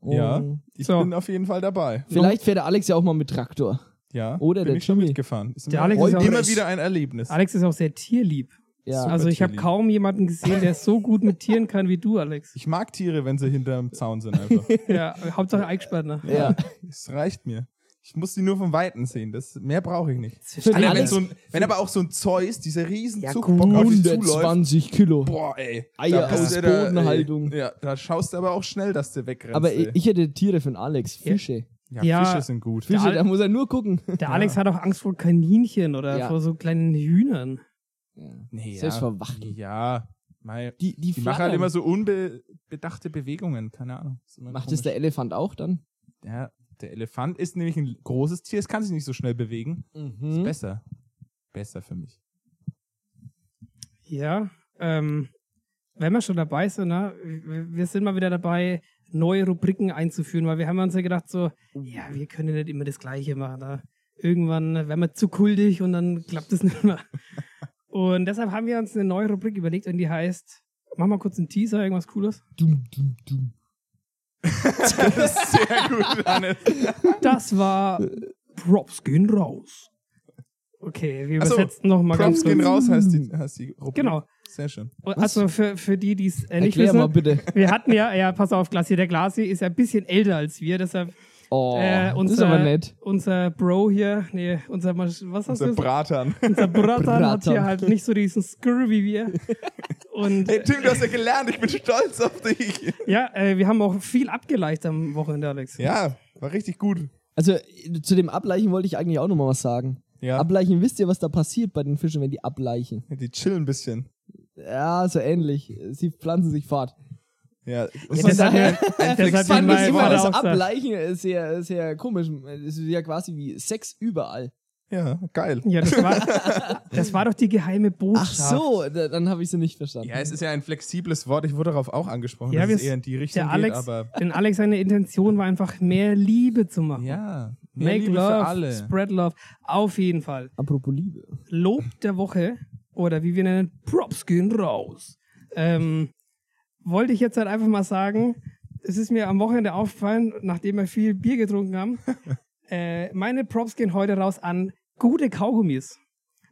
Und Ja. Ich So. bin auf jeden Fall dabei. Vielleicht fährt der Alex ja auch mal mit Traktor. Ja. Oder bin der ich schon Jimmy. mitgefahren. Ist Der immer, Alex ist auch immer wieder ein Erlebnis. Alex ist auch sehr tierlieb. Ja. Also ich habe tierlieb. kaum jemanden gesehen, der so gut mit Tieren kann wie du, Alex. Ich mag Tiere, wenn sie hinterm Zaun sind einfach. Ja, Hauptsache eingesperrt. Ne? Ja. Das reicht mir. Ich muss die nur vom Weiten sehen. Das, mehr brauche ich nicht. Das ist Alter, Alter, wenn, Alex- so ein, wenn aber auch so ein Zeus, dieser riesen Ja, Zuchtbock auf dich zuläuft. 120 Kilo. Boah, ey. Eier Da bist aus du da, Bodenhaltung. Ey, ja, da schaust du aber auch schnell, dass du wegrennst. Aber ey. ich, ich hätte Tiere von Alex. Fische. Ja, Ja. Fische sind gut. Fische, da muss er nur gucken. Der Alex hat auch Angst vor Kaninchen oder Ja. vor so kleinen Hühnern. Nee, Selbst ja. vor Wachteln. Ja, mei, Die, die, die machen halt immer so unbedachte Bewegungen. Keine Ahnung. Ist Macht komisch. das der Elefant auch dann? Ja, der Elefant ist nämlich ein großes Tier, es kann sich nicht so schnell bewegen. Ist Mhm. besser. Besser für mich. Ja, ähm, wenn wir schon dabei sind, ne, wir sind mal wieder dabei, neue Rubriken einzuführen, weil wir haben uns ja gedacht, so, ja, wir können nicht immer das Gleiche machen. Ne? Irgendwann werden wir zu kultig und dann klappt es nicht mehr. Und deshalb haben wir uns eine neue Rubrik überlegt und die heißt, mach mal kurz einen Teaser, irgendwas Cooles. Dum, dum, dum. Sehr gut, Hannes. Das war Props gehen raus. Okay, wir so, übersetzen noch mal ganz Props gehen kurz. raus, heißt die, heißt die Rubrik. Genau. Sehr schön. Also für, für die, die es äh, nicht Erklär wissen, mal bitte. wir hatten ja, ja, pass auf, Glasi, der Glasi ist ja ein bisschen älter als wir, deshalb Oh, Äh, das ist unser- aber nett. unser Bro hier, nee, unser, was hast Unser du gesagt? Bratern. Unser Bratan hat hier Bratan. halt nicht so diesen Skr wie wir. Und Hey Tim, du hast ja gelernt, ich bin stolz auf dich. ja, äh, wir haben auch viel abgeleicht am Wochenende, Alex. Ja, war richtig gut. Also äh, zu dem Ableichen wollte ich eigentlich auch noch mal was sagen. Ja, Ableichen, wisst ihr, was da passiert bei den Fischen, wenn die ableichen? die chillen ein bisschen. Ja, so ähnlich. Sie pflanzen sich fort. Ja, Ja, ist hat mir, ein das hat fand ich immer das. Ableichen äh, sehr, sehr komisch. Es ist ja quasi wie Sex überall. ja, geil. Ja, das war, das war doch die geheime Ach Botschaft. so, da, dann habe ich sie nicht verstanden. Ja, es ist ja ein flexibles Wort. Ich wurde darauf auch angesprochen, Ja, dass wir- es eher in die Richtung Der Alex, geht, aber denn Alex seine Intention war einfach mehr Liebe zu machen. ja, mehr Make Liebe love, für alle. spread love. Auf jeden Fall. Apropos Liebe. Lob der Woche oder wie wir nennen, Props gehen raus. Ähm, wollte ich jetzt halt einfach mal sagen, es ist mir am Wochenende aufgefallen, nachdem wir viel Bier getrunken haben. äh, meine Props gehen heute raus an gute Kaugummis.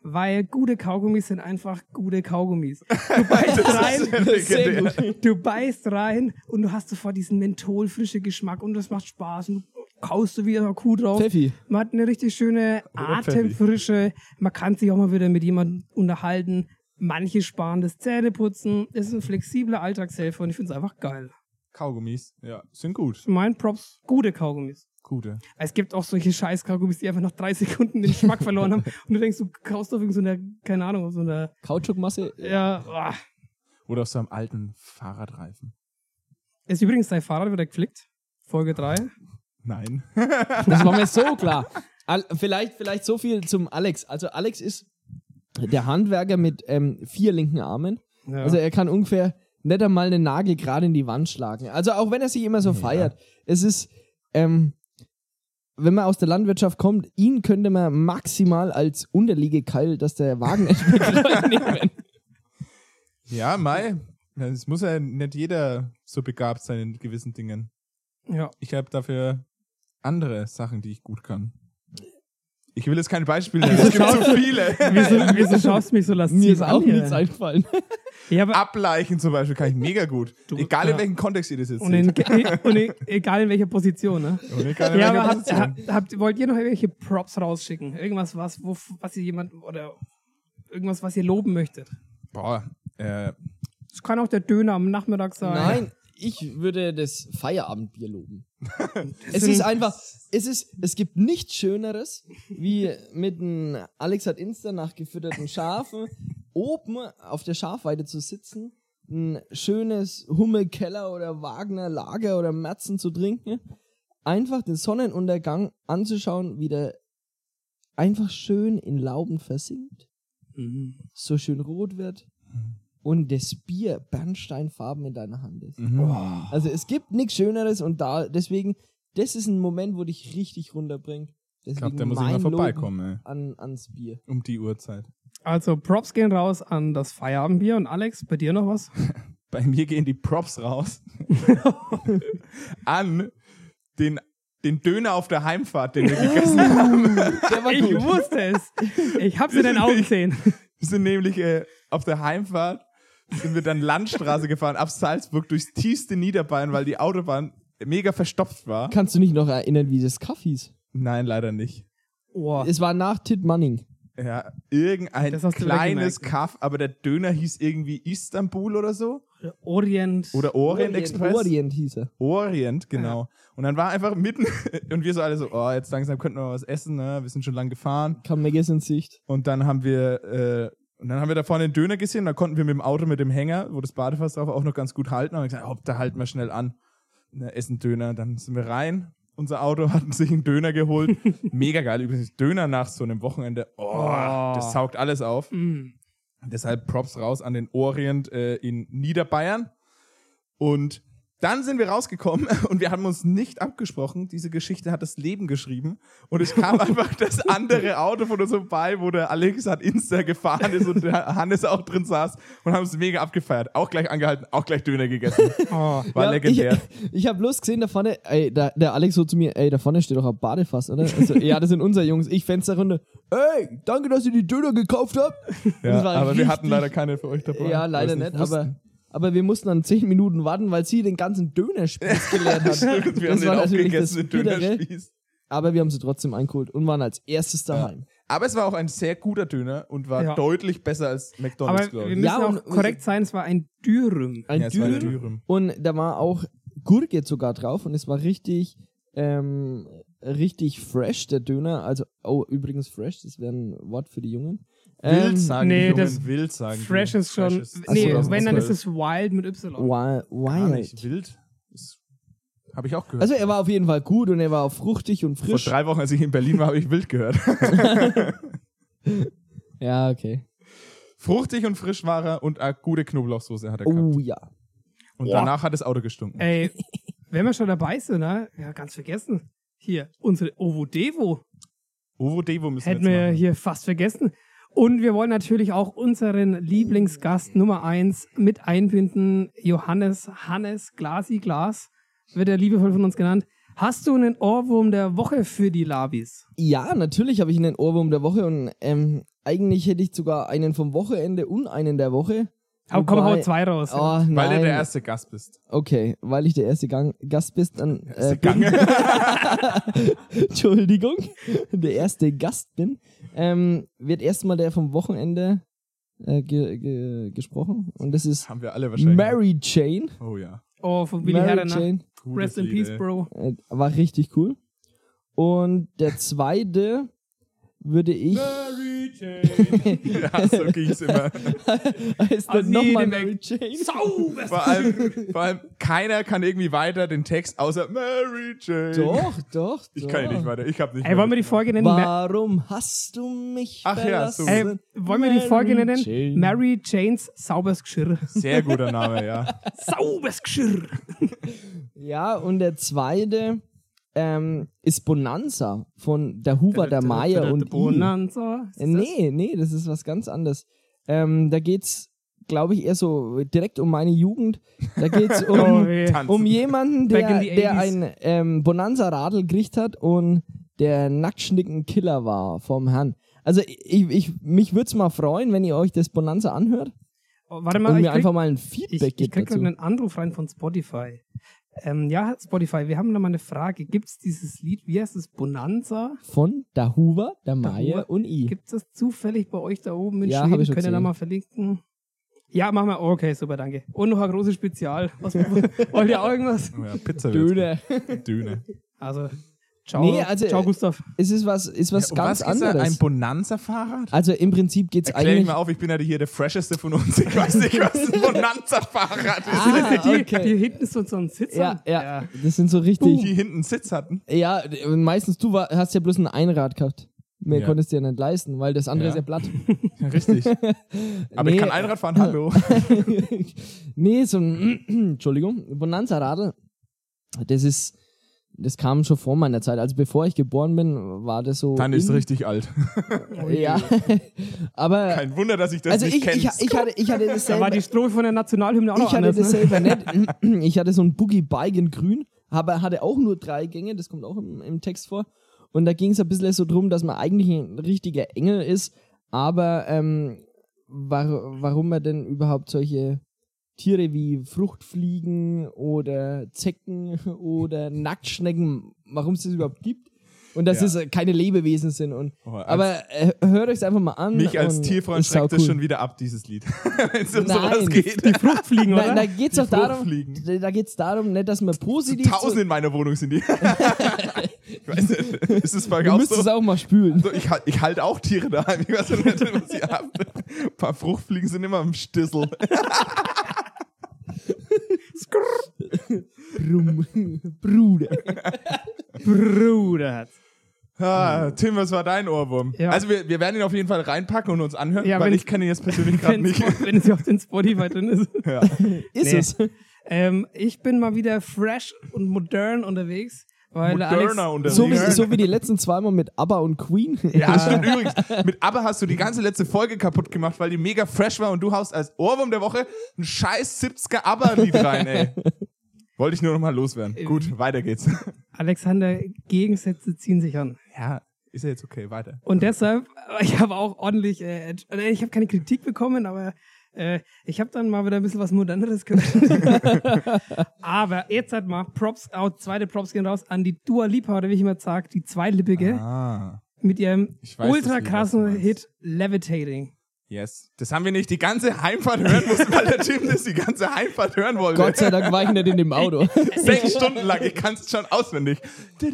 Weil gute Kaugummis sind einfach gute Kaugummis. Du beißt rein, Sehr gut. du beißt rein und du hast sofort diesen mentholfrische Geschmack und das macht Spaß und du kaust du wieder Kuh drauf. Pfeffi. Man hat eine richtig schöne. Atemfrische. Man kann sich auch mal wieder mit jemandem unterhalten. Manche sparen das Zähneputzen. Es ist ein flexibler Alltagshelfer und ich finde es einfach geil. Kaugummis, ja, sind gut. Mein Props, gute Kaugummis. Gute. Es gibt auch solche scheiß Kaugummis, die einfach nach drei Sekunden den Geschmack verloren haben. Und du denkst, du kaust auf irgend so einer, keine Ahnung, auf so einer, Kautschukmasse. ja, ah. Oder auf so einem alten Fahrradreifen. Ist übrigens dein Fahrrad wieder geflickt. Folge 3. Nein. Das war mir so klar. Vielleicht, vielleicht so viel zum Alex. Also Alex ist der Handwerker mit ähm, vier linken Armen. Ja. Also er kann ungefähr nicht einmal einen Nagel gerade in die Wand schlagen. Also auch wenn er sich immer so feiert. Es ist, ähm, wenn man aus der Landwirtschaft kommt, ihn könnte man maximal als Unterliegekeil, dass der Wagen nicht nehmen. Ja, Mai. Es muss ja nicht jeder so begabt sein in gewissen Dingen. ja. Ich habe dafür andere Sachen, die ich gut kann. Ich will jetzt kein Beispiel nennen, es gibt so viele. Wieso, wieso schaust du mich so lasziv Mir ist auch hier? nichts eingefallen. Ja, Ableichen zum Beispiel kann ich mega gut. Du- egal in ja. welchem Kontext ihr das jetzt und, in, seht. und in, egal in welcher Position, ne? Und egal in Ja, welcher Position. habt, habt, wollt ihr noch irgendwelche Props rausschicken? Irgendwas, was, wo, was ihr jemand oder irgendwas, was ihr loben möchtet? Boah, äh, Es kann auch der Döner am Nachmittag sein. Nein, ich würde das Feierabendbier loben. es ist einfach, es ist, es gibt nichts Schöneres, wie mit einem Alex hat Insta nachgefütterten Schafen oben auf der Schafweide zu sitzen, ein schönes Hummelkeller oder Wagner Lager oder Merzen zu trinken, einfach den Sonnenuntergang anzuschauen, wie der einfach schön in Lauben versinkt, Mhm. so schön rot wird und das Bier bernsteinfarben in deiner Hand ist. mhm. Also es gibt nichts Schöneres und da deswegen, das ist ein Moment, wo dich richtig runterbringt. ich Deswegen glaube, da muss ich mal vorbeikommen, ey. An, ans Bier. Um die Uhrzeit. Also Props gehen raus an das Feierabendbier und Alex, bei dir noch was? Bei mir gehen die Props raus an den, den Döner auf der Heimfahrt, den wir gegessen haben. Der war Ich wusste es. Ich hab's in den Augen gesehen. Wir sind nämlich äh, auf der Heimfahrt, sind wir dann Landstraße gefahren, ab Salzburg durchs tiefste Niederbayern, weil die Autobahn mega verstopft war. Kannst du nicht noch erinnern, wie das Kaff hieß? Nein, leider nicht. Oh, Es war nach Tit Manning. Ja, irgendein kleines. Kaff, aber der Döner hieß irgendwie Istanbul oder so. Orient. Oder Orient, Express. Orient hieß er. Orient, genau. Und dann war einfach mitten, und wir so alle so, oh, jetzt langsam könnten wir was essen, ne? Wir sind schon lang gefahren. Kam Megas in Sicht. Und dann haben wir, äh, und dann haben wir da vorne den Döner gesehen, da konnten wir mit dem Auto mit dem Hänger, wo das Badefass drauf war, auch noch ganz gut halten. Und haben gesagt, hopp, da halten wir schnell an. Ne, essen Döner. Dann sind wir rein. Unser Auto hat sich einen Döner geholt. Mega geil. Übrigens, Döner nach so einem Wochenende. Oh, Oh. das saugt alles auf. Mm. Deshalb Props raus an den Orient äh, in Niederbayern. Und dann sind wir rausgekommen und wir haben uns nicht abgesprochen. Diese Geschichte hat das Leben geschrieben. Und es kam einfach das andere Auto von uns vorbei, wo der Alex hat Insta gefahren ist und der Hannes auch drin saß und haben es mega abgefeiert. Auch gleich angehalten, auch gleich Döner gegessen. Oh. War Ja, legendär. Ich, ich habe bloß gesehen, da vorne, ey, da, der Alex so zu mir, ey, da vorne steht doch ein Badefass, oder? Also, ja, das sind unsere Jungs. Ich Fenster runter. Ey, danke, dass ihr die Döner gekauft habt. Ja, aber wir hatten richtig- leider keine für euch dabei. Ja, leider nicht, wussten. aber, aber wir mussten dann zehn Minuten warten, weil sie den ganzen Dönerspieß geleert hat. Stimmt, wir haben das den war auch natürlich gegessen, das den Bittere, Dönerspieß. aber wir haben sie trotzdem eingeholt und waren als erstes daheim. Aber es war auch ein sehr guter Döner und war Ja. deutlich besser als McDonalds, Aber glaube wir ich. müssen Ja, und- auch korrekt sein, es war ein Dürüm. Ein Ja, ein Dürüm Dürüm. und da war auch Gurke sogar drauf und es war richtig, ähm, richtig fresh, der Döner. Also, oh, übrigens fresh, das wäre ein Wort für die Jungen. Wild Ähm, sagen nee, die Jungen, das- wild sagen die. Fresh ist schon. Fresh ist nee, Ach so, wenn, dann ist 2012. es Wild mit Y. Wild. Gar nicht. Wild. Wild. Habe ich auch gehört. Also er war auf jeden Fall gut und er war auch fruchtig und Vor frisch. drei Wochen, als ich in Berlin war, habe ich wild gehört. Ja, okay. Fruchtig und frisch war er und eine gute Knoblauchsoße hat er gehabt. Oh ja. Und Boah. danach hat das Auto gestunken. Ey, wenn wir schon dabei sind, ne? Ja, ganz vergessen. Hier, unsere Ovo Devo Ovo Devo müssen hätten wir wir jetzt machen. hier fast vergessen. Und wir wollen natürlich auch unseren Lieblingsgast Nummer eins mit einbinden, Johannes Hannes Glasi Glas. wird er liebevoll von uns genannt. Hast du einen Ohrwurm der Woche für die Labis? Ja, natürlich habe ich einen Ohrwurm der Woche und ähm, eigentlich hätte ich sogar einen vom Wochenende und einen der Woche. Hau, komm, hau zwei raus. Oh, Weil du der erste Gast bist. Okay, weil ich der erste Gang Gast bist, dann äh, Gang. Entschuldigung, der erste Gast bin, ähm, wird erstmal der vom Wochenende äh, ge ge gesprochen und das ist Haben wir alle wahrscheinlich. Mary Jane. Oh ja. Oh, von Billy Mary Herren. Jane Gutes Rest in Lied, Peace. Bro. äh, war richtig cool. Und der zweite würde ich Mary Jane. ja, so ging's immer. heißt dann nochmal Mary. Jane. Sauber. Vor allem, vor allem, keiner kann irgendwie weiter den Text außer Mary Jane. Doch, doch. Ich doch. kann ja nicht weiter. Ich hab nicht Ey, wollen wir die mehr Folge nennen? Warum hast du mich Ach ja, so. verlassen? Ey, wollen wir die Folge Mary nennen? Jane. Mary Janes Saubers Geschirr. Sehr guter Name, ja. Saubers Geschirr. Ja, und der zweite ähm, ist Bonanza von der Huber, der und. Bonanza. Ist Äh, das- Nee, nee, das ist was ganz anderes. Ähm, da geht's, glaube ich, eher so direkt um meine Jugend. Da geht's Oh, um, weh. Tanzen. um jemanden, der, der 80s. ein ähm, Bonanza-Radl gekriegt hat und der Nacktschnicken-Killer war vom Herrn. Also ich, ich, mich würde es mal freuen, wenn ihr euch das Bonanza anhört Oh, warte mal, und ich mir krieg, einfach mal ein ich, Feedback ich gebt krieg dazu. einen Anruf rein von Spotify. Ähm, ja, Spotify, wir haben da mal eine Frage. Gibt es dieses Lied, wie heißt es, Bonanza? Von Huber, der Huber. und I. Gibt es das zufällig bei euch da oben in Ja, Schweden? ich schon Könnt ihr da gesehen. mal verlinken? Ja, machen wir. Okay, super, danke. Und noch ein großes Spezial. Was, wollt ihr auch irgendwas? Oh ja Pizza. Döner. Döner. Also, ciao, Nee, also, ciao Gustav. Es ist was, ist was Um ganz was anderes. Ein Bonanza-Fahrrad? also im Prinzip geht's Erklär ich eigentlich. mal auf, ich bin ja hier der fresheste von uns. Ich weiß nicht, was ein Bonanza-Fahrrad ist. Ah, die, okay. die hinten so, so ein Sitz Ja, haben. ja, das sind so richtig. Die hinten einen Sitz hatten. Ja, meistens du war, hast ja bloß ein Einrad gehabt. Mehr Ja. konntest du ja nicht leisten, weil das andere Ja. ist ja platt. Ja, richtig. Aber Nee. ich kann Einrad fahren, hallo. nee, so ein, Entschuldigung, Bonanza-Radl, das ist, das kam schon vor meiner Zeit. Also bevor ich geboren bin, war das so. Dann ist richtig alt. Ja, aber. Kein Wunder, dass ich das also nicht ich, kenne. ich, ich, hatte, ich hatte das Da war selber, die Strophe von der Nationalhymne auch noch ich hatte anders. das Ne? selber nicht. Ich hatte so ein Boogie Bike in grün, aber hatte auch nur drei Gänge, das kommt auch im, im Text vor. Und da ging es ein bisschen so drum, dass man eigentlich ein richtiger Engel ist, aber ähm, war, warum man denn überhaupt solche Tiere wie Fruchtfliegen oder Zecken oder Nacktschnecken, warum es das überhaupt gibt und dass Ja. es keine Lebewesen sind. Und, Oh, aber äh, hört euch einfach mal an. Mich als und Tierfreund schreckt das cool. schon wieder ab, dieses Lied. Wenn es um Nein. sowas geht. Die Fruchtfliegen, oder? Nein, da geht's Die doch darum, da geht's darum, nicht, dass man positiv. Tausend in meiner Wohnung sind die. ich weiß nicht, ist es bei du müsstest es so? auch mal spülen. so ich, halt- ich halte auch Tiere daheim. Ich weiß nicht, was ihr habt. Ein paar Fruchtfliegen sind immer im Stissel. Brum. Bruder. Bruder. Ah, Tim, was war dein Ohrwurm? Ja. Also wir, wir werden ihn auf jeden Fall reinpacken und uns anhören, Ja, weil ich kenne ihn jetzt persönlich gerade Wenn, nicht. wenn es auf den Spotify drin ist. ja. Ist Nee. es? Ähm, ich bin mal wieder fresh und modern unterwegs. Weil Moderner Alex, unterwegs. So wie, so wie die letzten zweimal mit ABBA und Queen. Ja, stimmt übrigens. Mit ABBA hast du die ganze letzte Folge kaputt gemacht, weil die mega fresh war und du haust als Ohrwurm der Woche ein scheiß 70er ABBA-Lied rein, ey. Wollte ich nur noch mal loswerden. Gut, weiter geht's. Alexander, Gegensätze ziehen sich an. Ja, ist ja jetzt okay, weiter. Und deshalb, ich habe auch ordentlich, äh, äh, ich habe keine Kritik bekommen, aber äh, ich habe dann mal wieder ein bisschen was Moderneres gehört. aber jetzt halt mal Props out, zweite Props gehen raus an die Dua Lipa, oder wie ich immer sage, die zweilippige, Ah, mit ihrem weiß ultra krassen. Hit Levitating. Yes. Das haben wir nicht die ganze Heimfahrt hören müssen, weil der Tim das die ganze Heimfahrt hören wollte. Gott sei Dank war ich nicht in dem Auto. Sechs Stunden lang, ich kann es schon auswendig. Ja,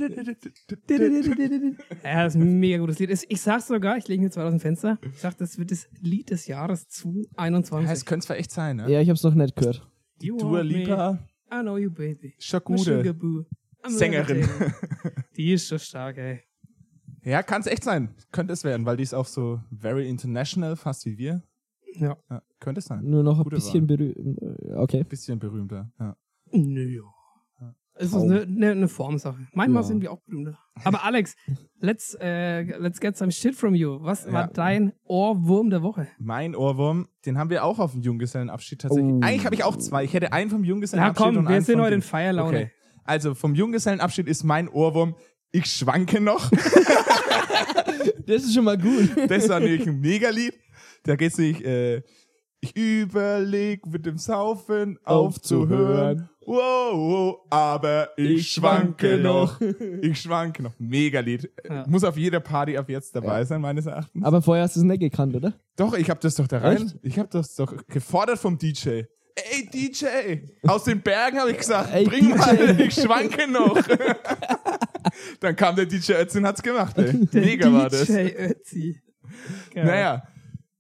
das ist ein mega gutes Lied. Ich sag's sogar, ich lege mir zwei aus dem Fenster. Ich sag, das wird das Lied des Jahres 2021. Es könnte zwar echt sein, ne? Ja, ich hab's noch nicht gehört. You Dua want me, Lipa, I know you, baby. I'm Sängerin. Die ist so stark, ey. Ja, kann es echt sein. Könnte es werden, weil die ist auch so very international, fast wie wir. Ja. Ja, könnte es sein. Nur noch ein Gute bisschen berühmt. Okay. Bisschen berühmter. Ja. Nö, ja. Es ist eine, eine, eine Formsache. Manchmal Ja. sind wir auch berühmter. Aber Alex, let's, äh, let's get some shit from you. Was war Ja. dein Ohrwurm der Woche? Mein Ohrwurm, den haben wir auch auf dem Junggesellenabschied tatsächlich. Oh. Eigentlich habe ich auch zwei. Ich hätte einen vom Na Junggesellenabschied und komm, wir einen sind heute in Feierlaune. Okay. Also vom Junggesellenabschied ist mein Ohrwurm, ich schwanke noch. Das ist schon mal gut. Das war nämlich ein Megalied. Da geht's nicht, äh, ich überleg mit dem Saufen aufzuhören. Wow, wow, aber ich, Ich schwanke schwanke noch. Ich schwanke noch. Megalied. Ja. Muss auf jeder Party ab jetzt dabei sein, meines Erachtens. Aber vorher hast du es nicht gekannt, oder? Doch, ich hab das doch da rein. Echt? Ich hab das doch gefordert vom DJ. Ey, DJ! Aus den Bergen habe ich gesagt, Ey, bring DJ. mal, ich schwanke noch. Dann kam der DJ Ötzin hat's gemacht, ey. Der Mega war das. DJ Ötzi. Geil. Naja,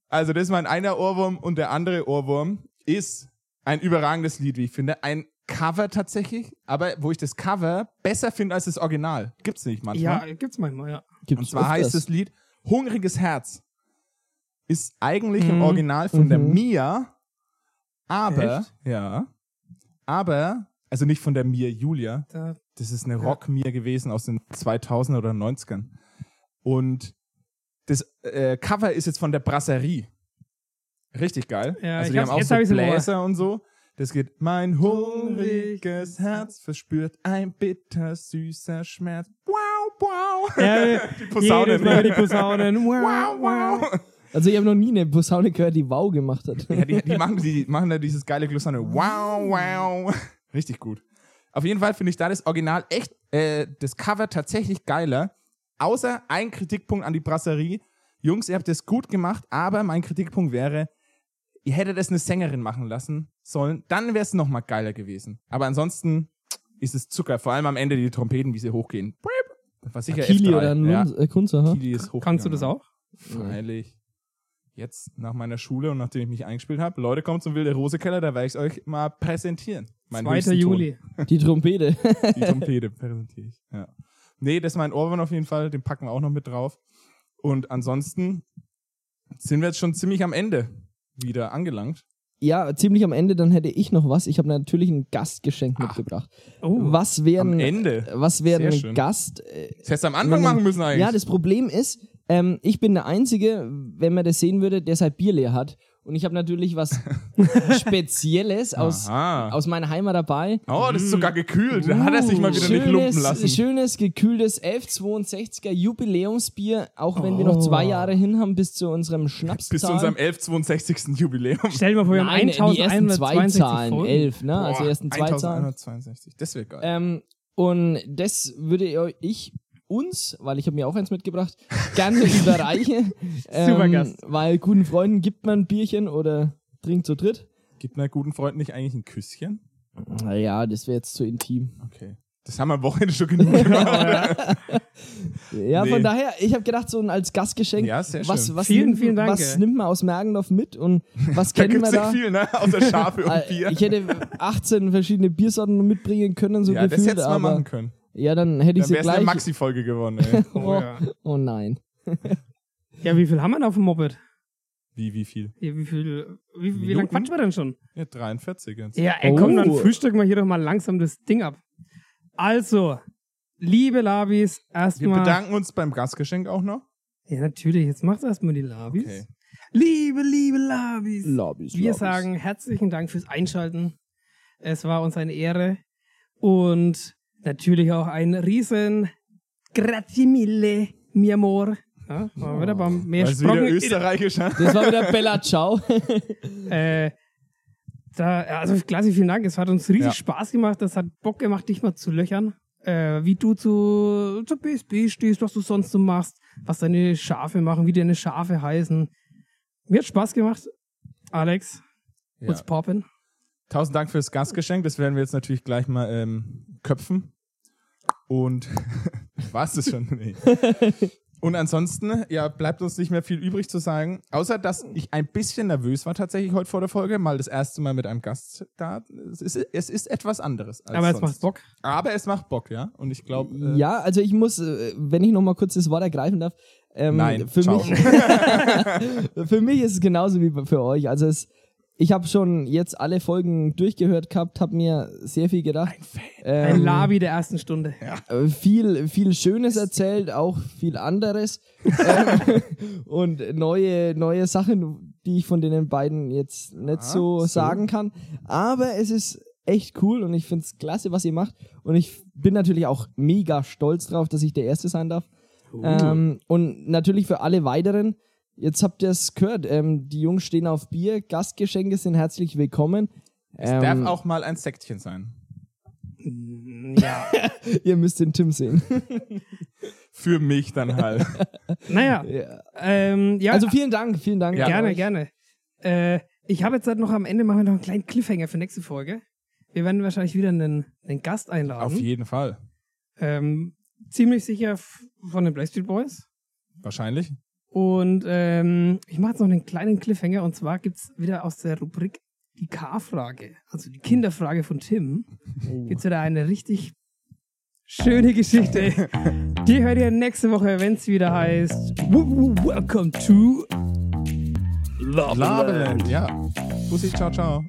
also das ist mein einer Ohrwurm und der andere Ohrwurm ist ein überragendes Lied, wie ich finde. Ein Cover tatsächlich, aber wo ich das Cover besser finde als das Original. Gibt's nicht manchmal. Ja, gibt's manchmal, ja. Gibt's und zwar heißt öfters. das Lied Hungriges Herz. Ist eigentlich Mhm. im Original von der Mhm. Mia, aber, Echt? ja, aber, also nicht von der Mia Julia, Da, das ist eine Rock-Mia gewesen aus den 2000er oder 90ern. Und das äh, Cover ist jetzt von der Brasserie. Richtig geil. Ja, also ich die haben auch so. Bläser und so. Das geht, mein hungriges Herz verspürt ein bitter süßer Schmerz. Wow, wow. Ja, die Posaune. jedes Mal die Posaunen. Wow, wow. Also ich habe noch nie eine Posaune gehört, die Wow gemacht hat. Ja, die, die, machen, die machen da dieses geile Glossane. Wow, wow. Richtig gut. Auf jeden Fall finde ich da das Original echt, äh, das Cover tatsächlich geiler. Außer ein Kritikpunkt an die Brasserie. Jungs, ihr habt das gut gemacht, aber mein Kritikpunkt wäre, ihr hättet es eine Sängerin machen lassen sollen. Dann wäre es nochmal geiler gewesen. Aber ansonsten ist es Zucker. Vor allem am Ende die Trompeten, wie sie hochgehen. Das war sicher Kili F3. oder ein ja, äh, ha? Kili ist hoch. Kannst du das auch? Freilich. Jetzt nach meiner Schule und nachdem ich mich eingespielt habe, Leute, kommt zum Wilde Rose Keller, da werde ich es euch mal präsentieren. Mein 2. höchsten Juli. Die Trompete. Ton. Die Trompete präsentiere ich. Ja. Nee, das ist mein Ohrwurm auf jeden Fall, den packen wir auch noch mit drauf. Und ansonsten sind wir jetzt schon ziemlich am Ende wieder angelangt. Ja, ziemlich am Ende, dann hätte ich noch was. Ich habe natürlich ein Gastgeschenk mitgebracht. Oh, Was wäre Am ein, Ende. was wäre Sehr ein schön. Gast? äh, Das hättest du am Anfang machen müssen eigentlich. Ja, das Problem ist, ähm, ich bin der Einzige, wenn man das sehen würde, der sein Bier leer hat. Und ich habe natürlich was Spezielles aus, Aha. aus meiner Heimat dabei. oh, das ist sogar gekühlt. Da hat er sich mal wieder nicht lumpen lassen. schönes, gekühltes 1162er Jubiläumsbier, auch wenn wir noch Oh. zwei Jahre hin haben bis zu unserem Schnaps. Bis zu unserem 1162. Jubiläum. Stell dir mal vor, wir haben Nein, die ersten zwei 1162 Zahlen, Folgen. elf, ne? also die Boah, ersten zwei Zahlen. 1162. Das wäre geil. Ähm, und das würde ich uns, weil ich habe mir auch eins mitgebracht, gerne überreichen. ähm, Super Gast. Weil guten Freunden gibt man ein Bierchen oder trinkt zu dritt. Gibt einer guten Freund nicht eigentlich ein Küsschen? Naja, das wäre jetzt zu intim. Okay. Das haben wir am Wochenende schon genug gemacht. Ja, Nee. von daher, ich habe gedacht, so ein als Gastgeschenk, Ja, sehr was, schön. was, Vielen, nimmt, vielen Dank, was nimmt man aus Mergendorf mit und was da kennen gibt's wir nicht da? viel, ne? Außer Schafe und Äh, Bier. Ich hätte 18 verschiedene Biersorten mitbringen können, so ja, das gefühlt, du mal aber machen können. Ja, dann hätte ich Dann sie wär's eine gleich. Maxi-Folge geworden, ey. Oh, ja. Oh nein. ja, wie viel haben wir denn auf dem Moped? Wie, wie viel? Ja, wie viel, wie, wie lange quatschen wir denn schon? Ja, 43 jetzt. Ja, ey, komm, dann Oh. frühstücken wir hier doch mal langsam das Ding ab. Also, liebe Labis, Wir erstmal. bedanken uns beim Gastgeschenk auch noch. Ja, natürlich, jetzt macht erstmal die Labis. Okay. Liebe, liebe Labis. Lobbys, Wir Lobbys. sagen herzlichen Dank fürs Einschalten. Es war uns eine Ehre. Und natürlich auch ein riesen Grazie mille, mi amor. Ja, war wieder beim mehr Also wieder Sprocken. österreichisch? Das war wieder Bella Ciao. Äh, da, also klasse, vielen Dank. Es hat uns riesig Ja. Spaß gemacht. Das hat Bock gemacht, dich mal zu löchern. Äh, wie du zu, zu BSB stehst, was du sonst so machst, was deine Schafe machen, wie deine Schafe heißen. Mir hat Spaß gemacht. Alex, Ja. what's poppin'? Tausend Dank fürs Gastgeschenk. Das werden wir jetzt natürlich gleich mal ähm, köpfen. Und war's das schon? Nee. Und ansonsten, ja, bleibt uns nicht mehr viel übrig zu sagen, außer dass ich ein bisschen nervös war tatsächlich heute vor der Folge, mal das erste Mal mit einem Gast da. Es ist, es ist etwas anderes. Als Aber es sonst. macht Bock. Aber es macht Bock, ja. Und ich glaube, äh, Ja, also ich muss, äh, wenn ich noch mal kurz das Wort ergreifen darf, ähm, Nein, für ciao. mich, für mich ist es genauso wie für euch. Also es, ich habe schon jetzt alle Folgen durchgehört gehabt, habe mir sehr viel gedacht. Ein Ähm, Labi der ersten Stunde. äh, viel, viel Schönes erzählt, auch viel anderes ähm, und neue, neue Sachen, die ich von den beiden jetzt nicht Ah, so, so. sagen kann. Aber es ist echt cool und ich finde es klasse, was ihr macht. Und ich bin natürlich auch mega stolz drauf, dass ich der Erste sein darf. Ähm, und natürlich für alle weiteren. Jetzt habt ihr es gehört, ähm, die Jungs stehen auf Bier, Gastgeschenke sind herzlich willkommen. Es Ähm, darf auch mal ein Sektchen sein. Ja. Ihr müsst den Tim sehen. Für mich dann halt. naja. ja. Ähm, ja, Also vielen Dank, vielen Dank. Ja. an gerne, euch. gerne. Äh, ich habe jetzt halt noch am Ende machen wir noch einen kleinen Cliffhanger für nächste Folge. Wir werden wahrscheinlich wieder einen, einen Gast einladen. Auf jeden Fall. Ähm, ziemlich sicher von den Blackstreet Boys. Wahrscheinlich. Und ähm, ich mache jetzt noch einen kleinen Cliffhanger und zwar gibt's wieder aus der Rubrik die K-Frage, also die Kinderfrage von Tim. Gibt's wieder eine richtig schöne Geschichte. Die hört ihr nächste Woche, wenn's wieder heißt "W- w- Welcome to Loveland. Labeland, ja. Bussi, ciao, ciao.